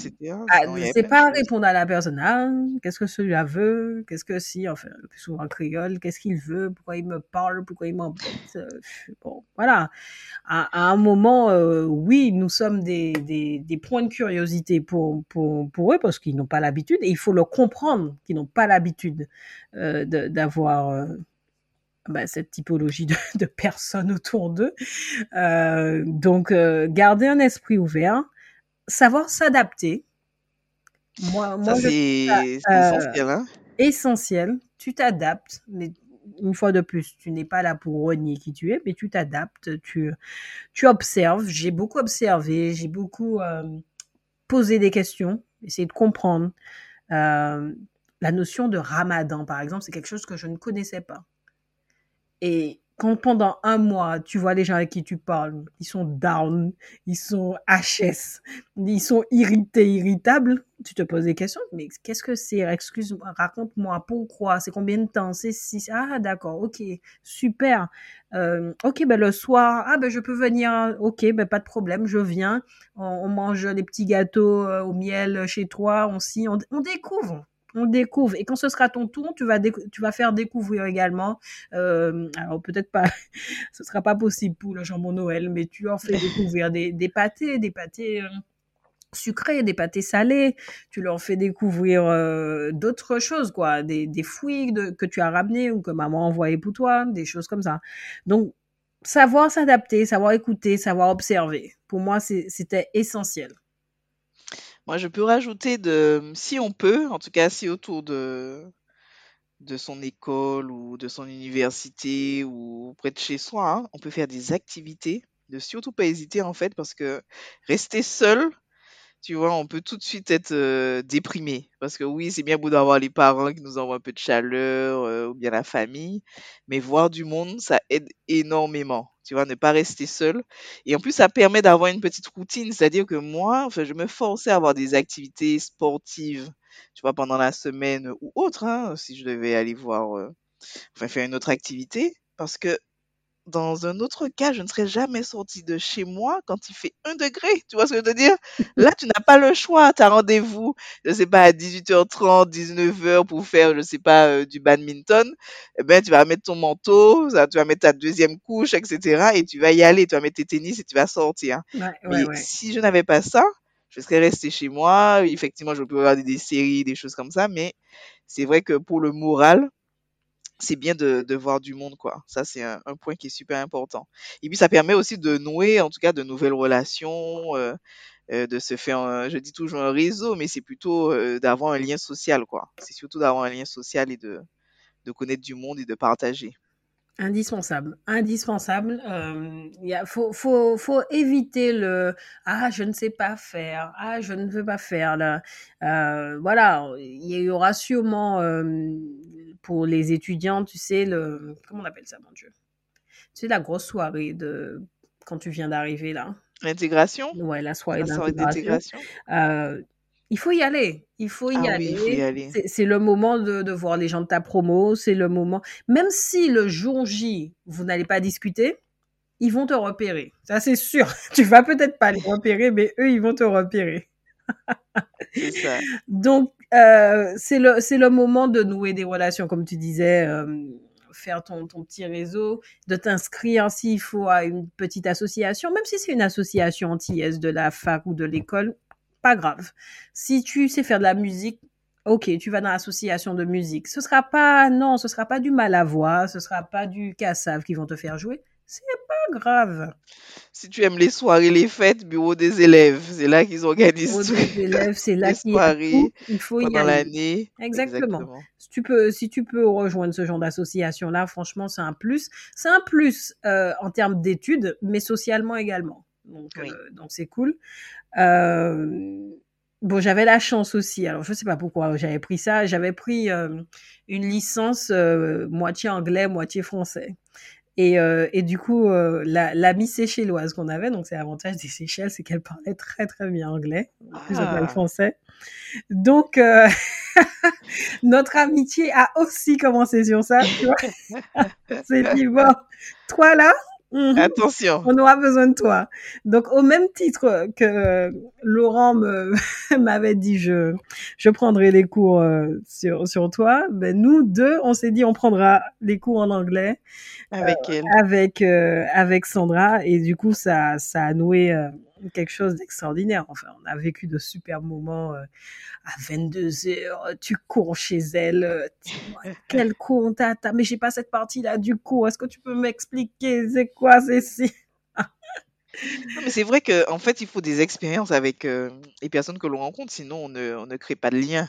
Ah, c'est pas répondre à la personne. Ah, qu'est-ce que celui-là veut? Qu'est-ce que si Enfin, le plus souvent en créole. Qu'est-ce qu'il veut? Pourquoi il me parle? Pourquoi il m'embête? Euh, Bon, voilà. À, à un moment, euh, oui, nous sommes des, des, des points de curiosité pour, pour, pour eux parce qu'ils n'ont pas l'habitude et il faut le comprendre qu'ils n'ont pas l'habitude euh, d'avoir euh, bah, cette typologie de, de personnes autour d'eux. Donc, garder un esprit ouvert, savoir s'adapter. Moi, Ça, moi c'est euh, essentiel, hein. essentiel. Tu t'adaptes, mais une fois de plus, tu n'es pas là pour renier qui tu es, mais tu t'adaptes, tu, tu observes. J'ai beaucoup observé, j'ai beaucoup euh, poser des questions, essayer de comprendre. Euh, la notion de ramadan, par exemple, c'est quelque chose que je ne connaissais pas. Et quand pendant un mois, tu vois les gens avec qui tu parles, ils sont down, ils sont HS, ils sont irrités, irritables, tu te poses des questions, mais qu'est-ce que c'est? Excuse-moi, raconte-moi, pourquoi? C'est combien de temps? C'est si Ah, d'accord, ok, super. Euh, ok, ben le soir, ah ben je peux venir, ok, ben pas de problème, je viens. On, mange les petits gâteaux euh, au miel chez toi, on s'y, on découvre on découvre. Et quand ce sera ton tour, tu vas, tu vas faire découvrir également. Euh, alors peut-être pas, [LAUGHS] ce sera pas possible pour le jambon Noël, mais tu leur fais découvrir des, pâtés, des pâtés. Euh, sucrés, des pâtés salés, tu leur fais découvrir euh, d'autres choses, quoi, des, des fruits que tu as ramenés ou que maman a envoyé pour toi, des choses comme ça. Donc, savoir s'adapter, savoir écouter, savoir observer, pour moi, c'était essentiel. Moi, je peux rajouter de, si on peut, en tout cas, si autour de, de son école ou de son université ou près de chez soi, hein, on peut faire des activités. De surtout pas hésiter, en fait, parce que rester seul, tu vois, on peut tout de suite être euh, déprimé. Parce que oui, c'est bien beau d'avoir les parents qui nous envoient un peu de chaleur euh, ou bien la famille, mais voir du monde, ça aide énormément. Tu vois, ne pas rester seul. Et en plus, ça permet d'avoir une petite routine. C'est-à-dire que moi, enfin, je me forçais à avoir des activités sportives, tu vois, pendant la semaine ou autre, hein, si je devais aller voir, euh, enfin, faire une autre activité. Parce que dans un autre cas, je ne serais jamais sortie de chez moi quand il fait un degré. Tu vois ce que je veux dire? Là, tu n'as pas le choix. Tu as rendez-vous, je sais pas, à 18h30, 19h pour faire, je sais pas, euh, du badminton. Eh ben, tu vas mettre ton manteau, tu vas mettre ta deuxième couche, etc. Et tu vas y aller. Tu vas mettre tes tennis et tu vas sortir. Mais si je n'avais pas ça, je serais restée chez moi. Effectivement, je peux regarder des séries, des choses comme ça. Mais c'est vrai que pour le moral, c'est bien de, voir du monde, quoi. Ça, c'est un, point qui est super important. Et puis, ça permet aussi de nouer, en tout cas, de nouvelles relations, euh, euh, de se faire, je dis toujours un réseau, mais c'est plutôt euh, d'avoir un lien social, quoi. C'est surtout d'avoir un lien social et de, connaître du monde et de partager. Indispensable, indispensable. Il faut, faut, faut éviter le ah je ne sais pas faire, ah je ne veux pas faire là. Voilà, il y aura sûrement pour les étudiants, tu sais le comment on appelle ça mon dieu? Tu sais la grosse soirée de quand tu viens d'arriver là. L'intégration. Ouais, la soirée, d'intégration. Euh, il faut y aller. Il faut y, ah aller. C'est le moment de, voir les gens de ta promo. C'est le moment. Même si le jour J, vous n'allez pas discuter, ils vont te repérer. Ça, c'est sûr. [LAUGHS] Tu vas peut-être pas les repérer, mais eux, ils vont te repérer. ça. Donc, euh, c'est le, le moment de nouer des relations, comme tu disais. Euh, faire ton, ton, petit réseau, de t'inscrire s'il faut à une petite association, même si c'est une association anti-S de la fac ou de l'école, pas grave. Si tu sais faire de la musique, ok, tu vas dans l'association de musique. Ce sera pas, non, ce sera pas du mal à voix, ce sera pas du cassav qui vont te faire jouer. C'est pas grave. Si tu aimes les soirées, les fêtes, bureau des élèves, c'est là qu'ils organisent. Bureau des élèves, c'est [LAUGHS] là qu'il il faut pendant l'année. Exactement. Exactement. Si tu peux, si tu peux rejoindre ce genre d'association là, franchement, c'est un plus. C'est un plus euh, en termes d'études, mais socialement également. Donc, euh, donc c'est cool. Euh, bon, j'avais la chance aussi. Alors, je sais pas pourquoi j'avais pris ça. J'avais pris euh, une licence moitié anglais, moitié français. Et, et du coup, la, la Miss Séchelloise qu'on avait, donc c'est l'avantage des Seychelles, c'est qu'elle parlait très très bien anglais, plus ah. que français. Donc, [LAUGHS] notre amitié a aussi commencé sur ça, tu vois. [LAUGHS] c'est dit, bon, toi là, Mhm. Attention. On aura besoin de toi. Donc, au même titre que Laurent [LAUGHS] m'avait dit, je, je prendrai les cours euh, sur, sur toi, ben, nous deux, on s'est dit, on prendra les cours en anglais. Avec euh, elle. Avec, euh, avec Sandra. Et du coup, ça, ça a noué quelque chose d'extraordinaire. Enfin, on a vécu de super moments euh, à 22 heures. Tu cours chez elle. Euh, [LAUGHS] quel cours t'as, Mais j'ai pas cette partie-là du coup. Est-ce que tu peux m'expliquer c'est quoi c'est si Non, mais c'est vrai que en fait, il faut des expériences avec euh, les personnes que l'on rencontre, sinon on ne, on ne crée pas de lien.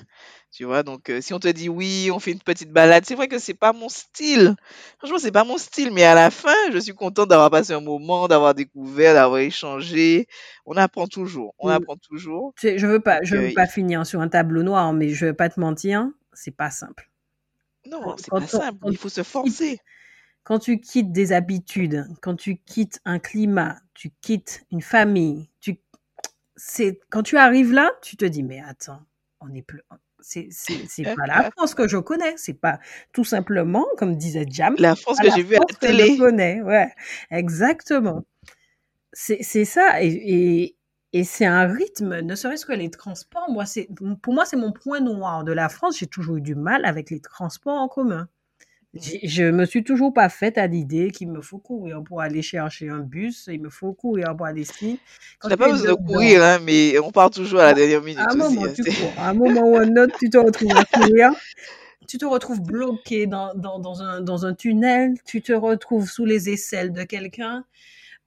Tu vois, donc euh, si on te dit oui, on fait une petite balade, c'est vrai que c'est pas mon style. Franchement, c'est pas mon style, mais à la fin, je suis contente d'avoir passé un moment, d'avoir découvert, d'avoir échangé. On apprend toujours, on Mm. apprend toujours. Je veux pas, je veux euh, pas finir sur un tableau noir, mais je vais pas te mentir, c'est pas simple. non, c'est pas on- simple, il faut se forcer. Quand tu quittes des habitudes, quand tu quittes un climat, tu quittes une famille, tu, c'est, quand tu arrives là, tu te dis, mais attends, on est plus, c'est, pas la France que je connais, c'est pas tout simplement, comme disait Jam, La France que j'ai vue à la que je télé. connais, ouais, exactement. C'est, c'est ça, et, et, et c'est un rythme, ne serait-ce que les transports, moi, c'est, pour moi, c'est mon point noir de la France, j'ai toujours eu du mal avec les transports en commun. Je me suis toujours pas faite à l'idée qu'il me faut courir pour aller chercher un bus, il me faut courir pour aller ici. Tu n'as pas es besoin de courir, hein, mais on part toujours à la à, dernière à minute un aussi. moment, hein, tu cours. À un moment ou à un autre, tu te retrouves à courir. Tu te retrouves bloqué dans, dans, dans, un, dans un tunnel. Tu te retrouves sous les aisselles de quelqu'un.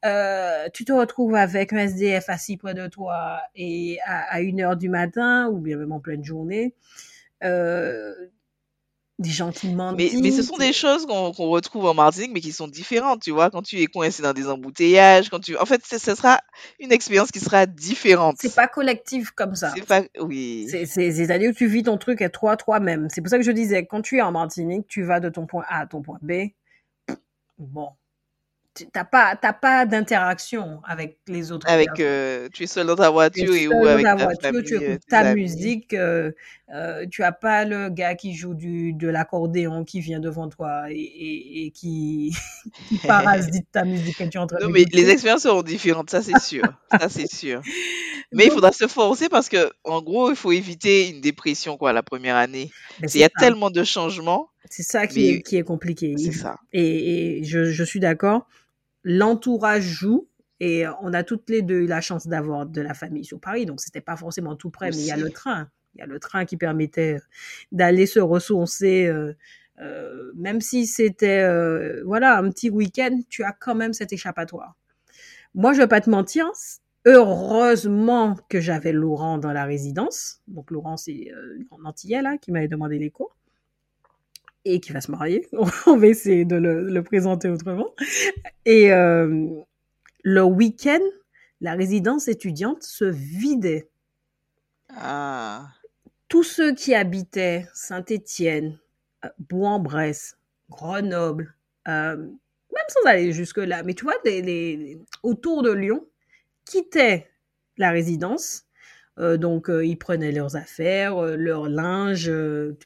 Euh, tu te retrouves avec un SDF assis près de toi et à, à une heure du matin ou bien même en pleine journée. Euh, des gens qui Mais, mais ce sont des choses qu'on qu'on retrouve en Martinique, mais qui sont différentes, tu vois. Quand tu es coincé dans des embouteillages, quand tu... En fait, ce sera une expérience qui sera différente. C'est pas collectif comme ça. C'est pas... Oui. C'est- c'est- C'est-à-dire que tu vis ton truc à toi, toi-même. C'est pour ça que je disais, quand tu es en Martinique, tu vas de ton point A à ton point B. Bon, tu t'as pas, t'as pas d'interaction avec les autres Avec... euh, tu es seul dans ta Tu voiture et ou avec ta voiture, tu famille, euh, écoutes tes ta amis. musique, euh, euh, tu as pas le gars qui joue du, de l'accordéon qui vient devant toi et, et, et qui, [LAUGHS] qui parasite ta musique que tu es en train Non, mais les expériences seront différentes, ça c'est sûr. Ça c'est sûr. [LAUGHS] Mais il Donc, faudra se forcer parce que, en gros, il faut éviter une dépression, quoi, la première année. ben, Il y a ça. tellement de changements, C'est ça qui est, mais qui est compliqué. c'est Il- ça. Et, et je, je suis d'accord. L'entourage joue. Et on a toutes les deux eu la chance d'avoir de la famille sur Paris. Donc, c'était pas forcément tout près, mais il y a le train. Il y a le train qui permettait d'aller se ressourcer. euh, euh, même si c'était euh, voilà un petit week-end, tu as quand même cet échappatoire. Moi, je vais pas te mentir. Heureusement que j'avais Laurent dans la résidence. Donc, Laurent, c'est euh, un Antillais là, qui m'avait demandé les cours et qui va se marier. [LAUGHS] On va essayer de le, le présenter autrement. Et euh, le week-end, la résidence étudiante se vidait. Ah. Tous ceux qui habitaient Saint-Étienne, euh, Bourg-en-Bresse, Grenoble, euh, même sans aller jusque-là, mais tu vois, les, les- autour de Lyon, quittaient la résidence. Euh, donc, euh, ils prenaient leurs affaires, euh, leur linge,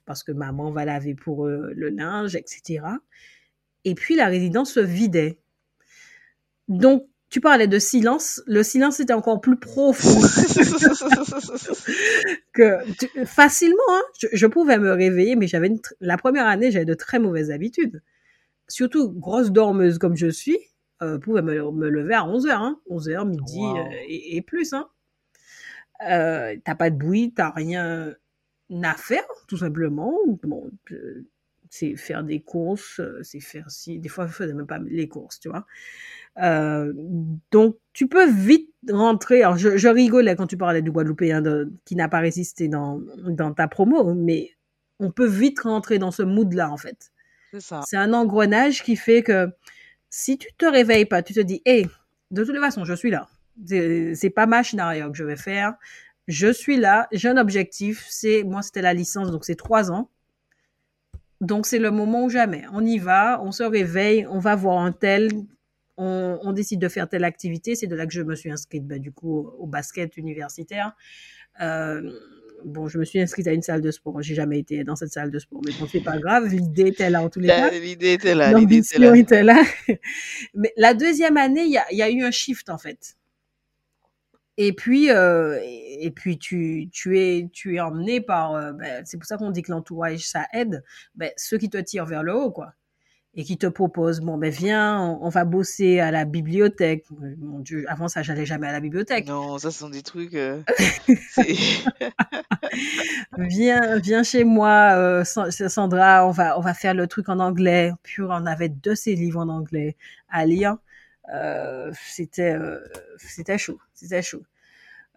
parce que maman va laver pour eux le linge, etc. Et puis, la résidence se vidait. Donc, tu parlais de silence. Le silence était encore plus profond [LAUGHS] que tu- facilement. hein, je, je pouvais me réveiller, mais j'avais la première année, j'avais de très mauvaises habitudes. Surtout grosse dormeuse comme je suis, pouvais me, me lever à 11h, hein, 11h, midi Wow. et, et plus. Hein. Euh, t'as pas de bruit, t'as rien à faire, tout simplement. Bon, euh, c'est faire des courses, euh, c'est faire si. Des fois, je faisais même pas les courses, tu vois. Euh, donc, tu peux vite rentrer. Alors, je, je rigolais quand tu parlais du Guadeloupéen de, qui n'a pas résisté dans, dans ta promo, mais on peut vite rentrer dans ce mood-là, en fait. C'est ça. C'est un engrenage qui fait que si tu te réveilles pas, tu te dis, hé, de toute façon, je suis là. C'est pas ma scénario que je vais faire. Je suis là, j'ai un objectif. C'est moi, c'était la licence, donc c'est trois ans. Donc c'est le moment ou jamais. On y va, on se réveille, on va voir un tel, on, on décide de faire telle activité. C'est de là que je me suis inscrite, ben, du coup, au, basket universitaire. Euh, bon, je me suis inscrite à une salle de sport. J'ai jamais été dans cette salle de sport, mais bon, c'est pas grave. L'idée était là en tous les cas. La- L'idée était là, l'idée était L'ambition là. était là. [LAUGHS] Mais la deuxième année, il y a, il y a eu un shift en fait. Et puis, euh, et puis tu, tu es, tu es emmené par. euh, ben, c'est pour ça qu'on dit que l'entourage ça aide. Ben, ceux qui te tirent vers le haut, quoi, et qui te proposent, bon ben viens, on, on va bosser à la bibliothèque. Mon Dieu, avant ça, j'allais jamais à la bibliothèque. Non, ça ce sont des trucs. euh, [LAUGHS] viens, viens chez moi, euh, Sa- Sandra, on va, on va faire le truc en anglais. Puis on avait deux ces livres en anglais à lire. Euh, c'était, euh, c'était chaud, c'était chaud.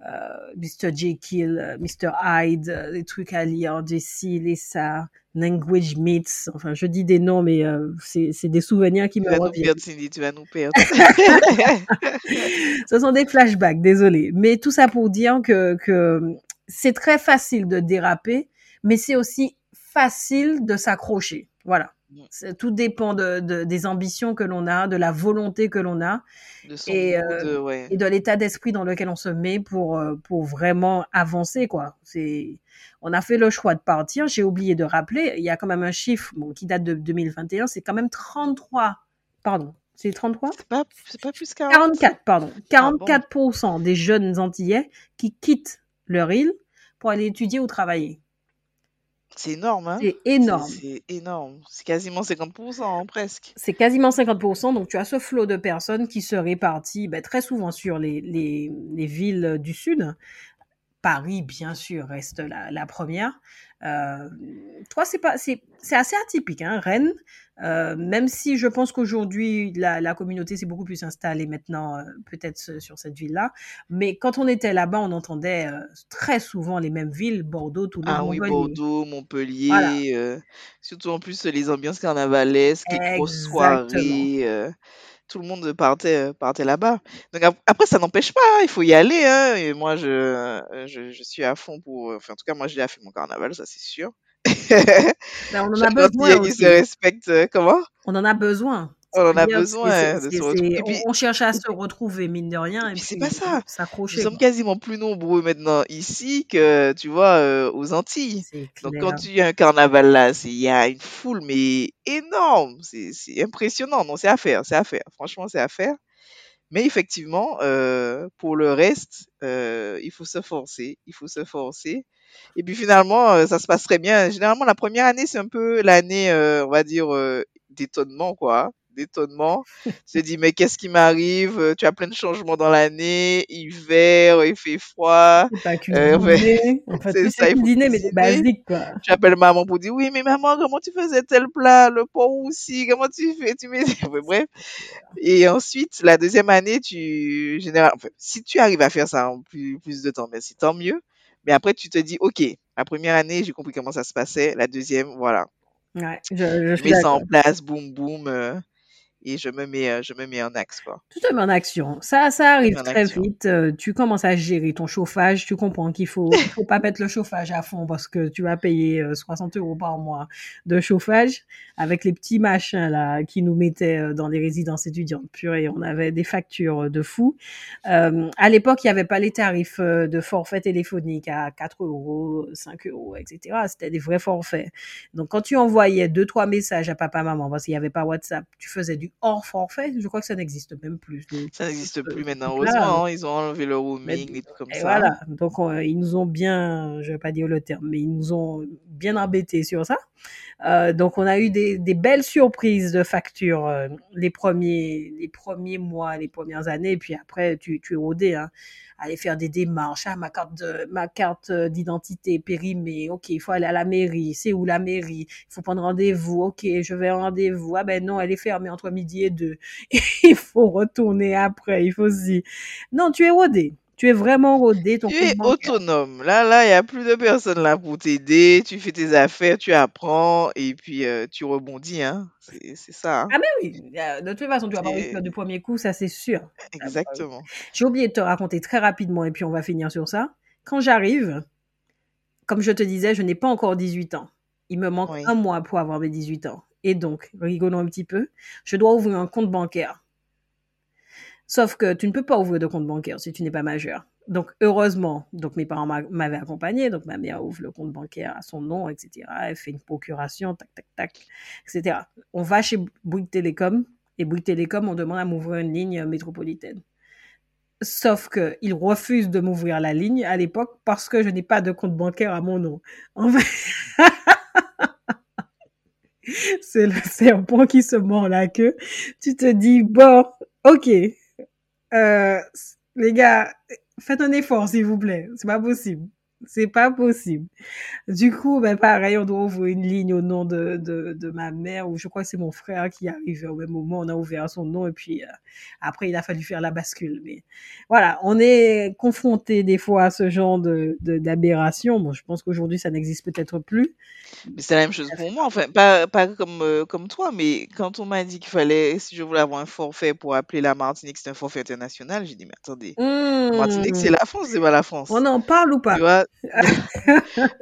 Euh, Mr. Jekyll, Mr. Hyde, les trucs à lire, Jessie, les ça, Language Myths. Enfin, je dis des noms, mais euh, c'est des souvenirs qui Tu me vas nous perdre, Cindy, tu vas nous perdre. [LAUGHS] Ce sont des flashbacks, désolé. Mais tout ça pour dire que, que c'est très facile de déraper, mais c'est aussi facile de s'accrocher. Voilà. Tout dépend de, de- des ambitions que l'on a, de la volonté que l'on a de et, euh, ouais. et de l'état d'esprit dans lequel on se met pour, euh, pour vraiment avancer, quoi. C'est, on a fait le choix de partir. J'ai oublié de rappeler, il y a quand même un chiffre bon, qui date de 2021, c'est quand même 33, pardon, c'est 33? C'est pas, c'est pas plus 40. 44, pardon. Ah bon? 44% des jeunes Antillais qui quittent leur île pour aller étudier ou travailler. C'est énorme, hein? C'est énorme. C'est énorme. C'est quasiment 50%, hein, presque. C'est quasiment 50%. Donc, tu as ce flot de personnes qui se répartit ben, très souvent sur les, les, les villes du Sud. Paris, bien sûr, reste la, la première. Euh, toi, c'est pas, c'est, assez atypique, hein, Rennes. Euh, même si je pense qu'aujourd'hui la, la communauté s'est beaucoup plus installée maintenant, euh, peut-être sur cette ville-là. Mais quand on était là-bas, on entendait très souvent les mêmes villes, Bordeaux, Toulouse, Ah oui. Bordeaux, Montpellier, Voilà. surtout en plus les ambiances carnavalesques, les grosses soirées, tout le monde partait, euh, partait là-bas. Donc ap- après, ça n'empêche pas, hein, il faut y aller. Hein, et moi, je, euh, je, je suis à fond pour... Enfin, en tout cas, moi, j'ai fait mon carnaval, ça c'est sûr. Ben, on en [LAUGHS] a besoin Antillais, il aussi. se respecte. euh, comment? On en a besoin. On en a besoin hein, de se retrouver. puis, on, cherche à se retrouver, mine de rien, et et puis c'est pas ça. Nous s'accrocher. sommes quoi. quasiment plus nombreux maintenant ici que, tu vois, euh, aux Antilles. Donc quand tu y a un carnaval là, il y a une foule mais énorme, c'est impressionnant. Non, c'est à faire, c'est à faire. Franchement, c'est à faire. Mais effectivement, euh, pour le reste, euh, il faut se forcer, il faut se forcer. Et puis finalement, euh, ça se passe très bien. Généralement, la première année, c'est un peu l'année, on va dire, d'étonnement, quoi. D'étonnement. Tu te dis, mais qu'est-ce qui m'arrive? Tu as plein de changements dans l'année, hiver, il fait froid. Pas Euh, ouais, cuisiner. Enfin, [LAUGHS] c'est ça, il faut cuisiner, mais des basiques, quoi. Tu appelles maman pour dire, oui, mais maman, comment tu faisais tel plat? Le pot aussi, comment tu fais? Tu mets... [LAUGHS] Bref. Et ensuite, la deuxième année, tu, général, enfin, si tu arrives à faire ça en plus, plus de temps, c'est tant mieux. Mais après, tu te dis, OK, la première année, j'ai compris comment ça se passait. La deuxième, voilà. Ouais, je, je mets ça en place, boum, boum, euh, et je me mets, euh, je me mets en axe, quoi. Tout te met en action. Ça, ça arrive mets très action. vite. Euh, tu commences à gérer ton chauffage. Tu comprends qu'il faut, faut pas mettre le chauffage à fond parce que tu vas payer euh, 60 euros par mois de chauffage avec les petits machins là qui nous mettaient euh, dans les résidences étudiantes. Purée, on avait des factures de fou. Euh, à l'époque, il n'y avait pas les tarifs euh, de forfait téléphonique à 4 euros, 5 euros, etc. C'était des vrais forfaits. Donc, quand tu envoyais deux, trois messages à papa, maman, parce qu'il n'y avait pas WhatsApp, tu faisais du hors forfait. Je crois que ça n'existe même plus. Ça n'existe ce plus maintenant. Heureusement, hein, ils ont enlevé le roaming, les trucs comme et ça. voilà. Donc, on- ils nous ont bien, je vais pas dire le terme, mais ils nous ont bien embêtés sur ça. Euh, donc, on a eu des, des belles surprises de factures euh, les premiers, les premiers mois, les premières années. Puis après, tu, tu es rodé, hein. Aller faire des démarches. Ah, ma carte de, ma carte d'identité périmée. OK, il faut aller à la mairie. C'est où la mairie? Il faut prendre rendez-vous. OK, je vais en rendez-vous. Ah ben non, elle est fermée entre midi et deux. [LAUGHS] il faut retourner après. Il faut aussi. Non, tu es rodé. Tu es vraiment rodé. Ton Tu es autonome. Là, là, il n'y a plus de personne là pour t'aider. Tu fais tes affaires, tu apprends et puis euh, tu rebondis. Hein. C'est ça. hein. Ah ben oui, euh, de toute façon, tu vas pas réussir du premier coup, ça c'est sûr. Exactement. J'ai oublié de te raconter très rapidement et puis on va finir sur ça. Quand j'arrive, comme je te disais, je n'ai pas encore 18 ans. Il me manque Oui. un mois pour avoir mes 18 ans. Et donc, rigolons un petit peu, je dois ouvrir un compte bancaire. Sauf que tu ne peux pas ouvrir de compte bancaire si tu n'es pas majeur. Donc, heureusement, donc mes parents m'a- m'avaient accompagné. Donc, ma mère ouvre le compte bancaire à son nom, etc. Elle fait une procuration, tac, tac, tac, etc. On va chez Bouygues Télécom et Bouygues Télécom, on demande à m'ouvrir une ligne métropolitaine. Sauf qu'ils refusent de m'ouvrir la ligne à l'époque parce que je n'ai pas de compte bancaire à mon nom. [LAUGHS] C'est le serpent qui se mord la queue. Tu te dis, bon, ok, euh, les gars, faites un effort, s'il vous plaît. C'est pas possible. C'est pas possible. Du coup, ben pareil, on doit ouvrir une ligne au nom de, de, de ma mère, ou je crois que c'est mon frère qui est arrivé au même moment. On a ouvert son nom et puis euh, après, il a fallu faire la bascule. Mais voilà, on est confronté des fois à ce genre de d'aberration. Bon, je pense qu'aujourd'hui, ça n'existe peut-être plus. Mais c'est la même chose pour moi. Enfin, pas, pas comme, euh, comme toi, mais quand on m'a dit qu'il fallait, si je voulais avoir un forfait pour appeler la Martinique, c'est un forfait international, j'ai dit, mais attendez, Martinique, c'est Mmh. la France, c'est pas la France. On en parle ou Tu pas? vois?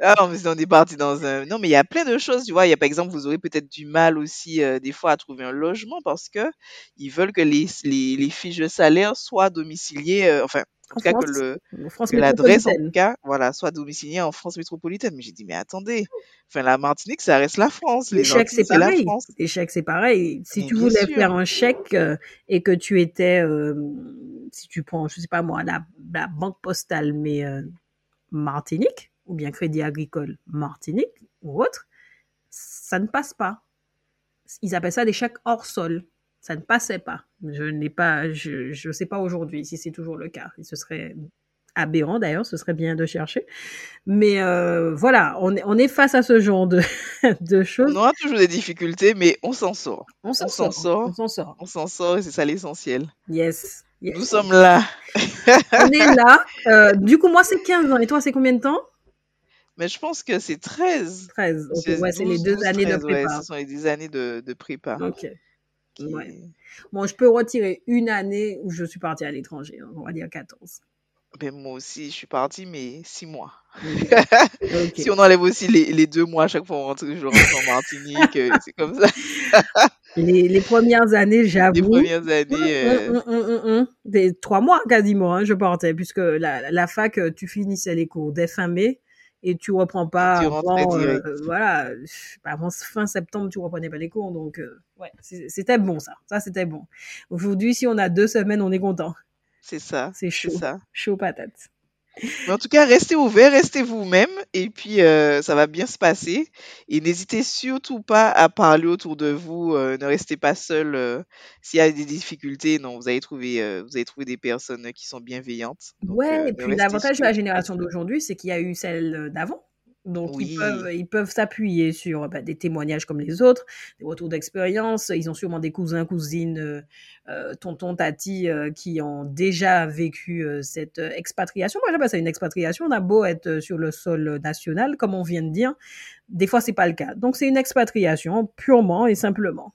Ah non, mais on est parti dans un... Non, mais il y a plein de choses, tu vois. Il y a, par exemple, vous aurez peut-être du mal aussi, euh, des fois, à trouver un logement parce que ils veulent que les, les, les fiches de salaire soient domiciliées, euh, enfin, en En tout cas, que le, en France que l'adresse, en tout cas, voilà, soit domiciliée en France métropolitaine. Mais j'ai dit, mais attendez, enfin, la Martinique, ça reste la France. Les Les chèques, c'est pareil. Les chèques, c'est pareil. Si Mais tu voulais sûr. faire un chèque euh, et que tu étais, euh, si tu prends, je sais pas moi, la, la banque postale, mais euh, Martinique, ou bien Crédit Agricole Martinique, ou autre, ça ne passe pas. Ils appellent ça des chèques hors sol. Ça ne passait pas. Je n'ai pas, je, je sais pas aujourd'hui si c'est toujours le cas. Ce serait aberrant d'ailleurs, ce serait bien de chercher. Mais euh, voilà, on est, on est face à ce genre de, [LAUGHS] de choses. On aura toujours des difficultés, mais on s'en sort. On s'en On s'en sort. sort. On s'en sort. On s'en sort et c'est ça l'essentiel. Yes. Yes. Nous sommes là. [LAUGHS] On est là. Euh, du coup, moi, c'est 15 ans. Et toi, c'est combien de temps? Mais je pense que c'est 13. 13. Ok, C'est ouais, les 12, deux 12, années de 13, ouais, prépa. ce sont les 10 années de, de prépa. Ok. qui- Ouais. Bon, je peux retirer une année où je suis partie à l'étranger. hein, On va dire 14. Ben, moi aussi, je suis partie, mais 6 mois. Ok. Ok. [LAUGHS] Si on enlève aussi les, les deux mois, à chaque fois on rentre, je rentre en Martinique, euh, c'est comme ça. [LAUGHS] Les, les premières années, Les j'avoue. premières années, euh. Des trois mois quasiment, hein, je partais, puisque la, la fac, euh, tu finissais les cours dès fin mai et tu reprends pas tu avant, euh, voilà, avant fin septembre, tu reprenais pas les cours, donc euh, ouais, c'était bon ça, ça c'était bon. Aujourd'hui, si on a deux semaines, on est content, C'est ça. c'est C'est chaud, ça. chaud patate. Mais en tout cas, restez ouverts, restez vous-même, et puis euh, ça va bien se passer. Et n'hésitez surtout pas à parler autour de vous. euh, ne restez pas seul. euh, S'il y a des difficultés, non, vous allez trouver, euh, vous allez trouver des personnes qui sont bienveillantes. Donc, Ouais, et ne puis restez l'avantage de la surtout génération seul. d'aujourd'hui, c'est qu'il y a eu celle d'avant. Donc ils peuvent ils peuvent s'appuyer sur bah, des témoignages comme les autres, des retours d'expérience. Ils ont sûrement des cousins, cousines, euh, euh, tontons, tatis euh, qui ont déjà vécu euh, cette euh, expatriation. Moi, j'appelle ça une expatriation. On a beau être euh, sur le sol national, comme on vient de dire, des fois c'est pas le cas. Donc c'est une expatriation purement et simplement.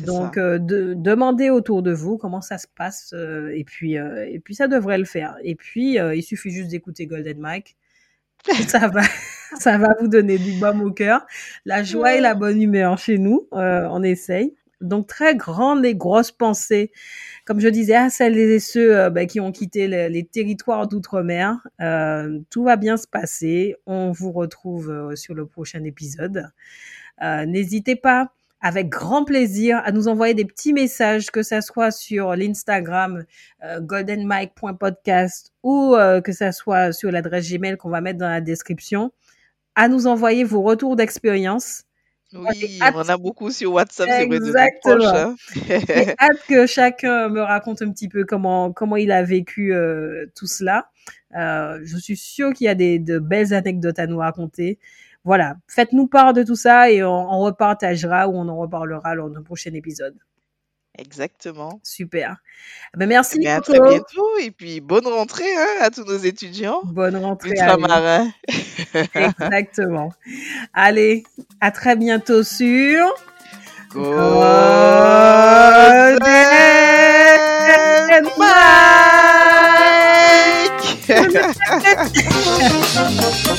Donc, euh, de, demandez autour de vous comment ça se passe euh, et puis euh, et puis ça devrait le faire. Et puis euh, il suffit juste d'écouter Golden Mike. [LAUGHS] Ça va, ça va vous donner du baume au cœur, la joie et la bonne humeur chez nous. Euh, on essaye. Donc très grande et grosse pensée, comme je disais, à celles et ceux euh, ben, qui ont quitté le- les territoires d'outre-mer. Euh, tout va bien se passer. On vous retrouve sur le prochain épisode. N'hésitez pas, avec grand plaisir, à nous envoyer des petits messages, que ça soit sur l'Instagram euh, goldenmike.podcast ou euh, que ça soit sur l'adresse Gmail qu'on va mettre dans la description, à nous envoyer vos retours d'expérience. Oui, on en a beaucoup sur WhatsApp, c'est vrai, exactement. Hein. Hâte que chacun me raconte un petit peu comment comment il a vécu euh, tout cela. Euh, je suis sûre qu'il y a des de belles anecdotes à nous raconter. Voilà, faites-nous part de tout ça et on, on repartagera ou on en reparlera lors d'un prochain épisode. Exactement. Super. Ben merci Eh bien, à très bientôt et puis bonne rentrée hein, à tous nos étudiants Bonne rentrée ultramarins. [LAUGHS] Exactement. Allez, à très bientôt sur Golden Mike [LAUGHS]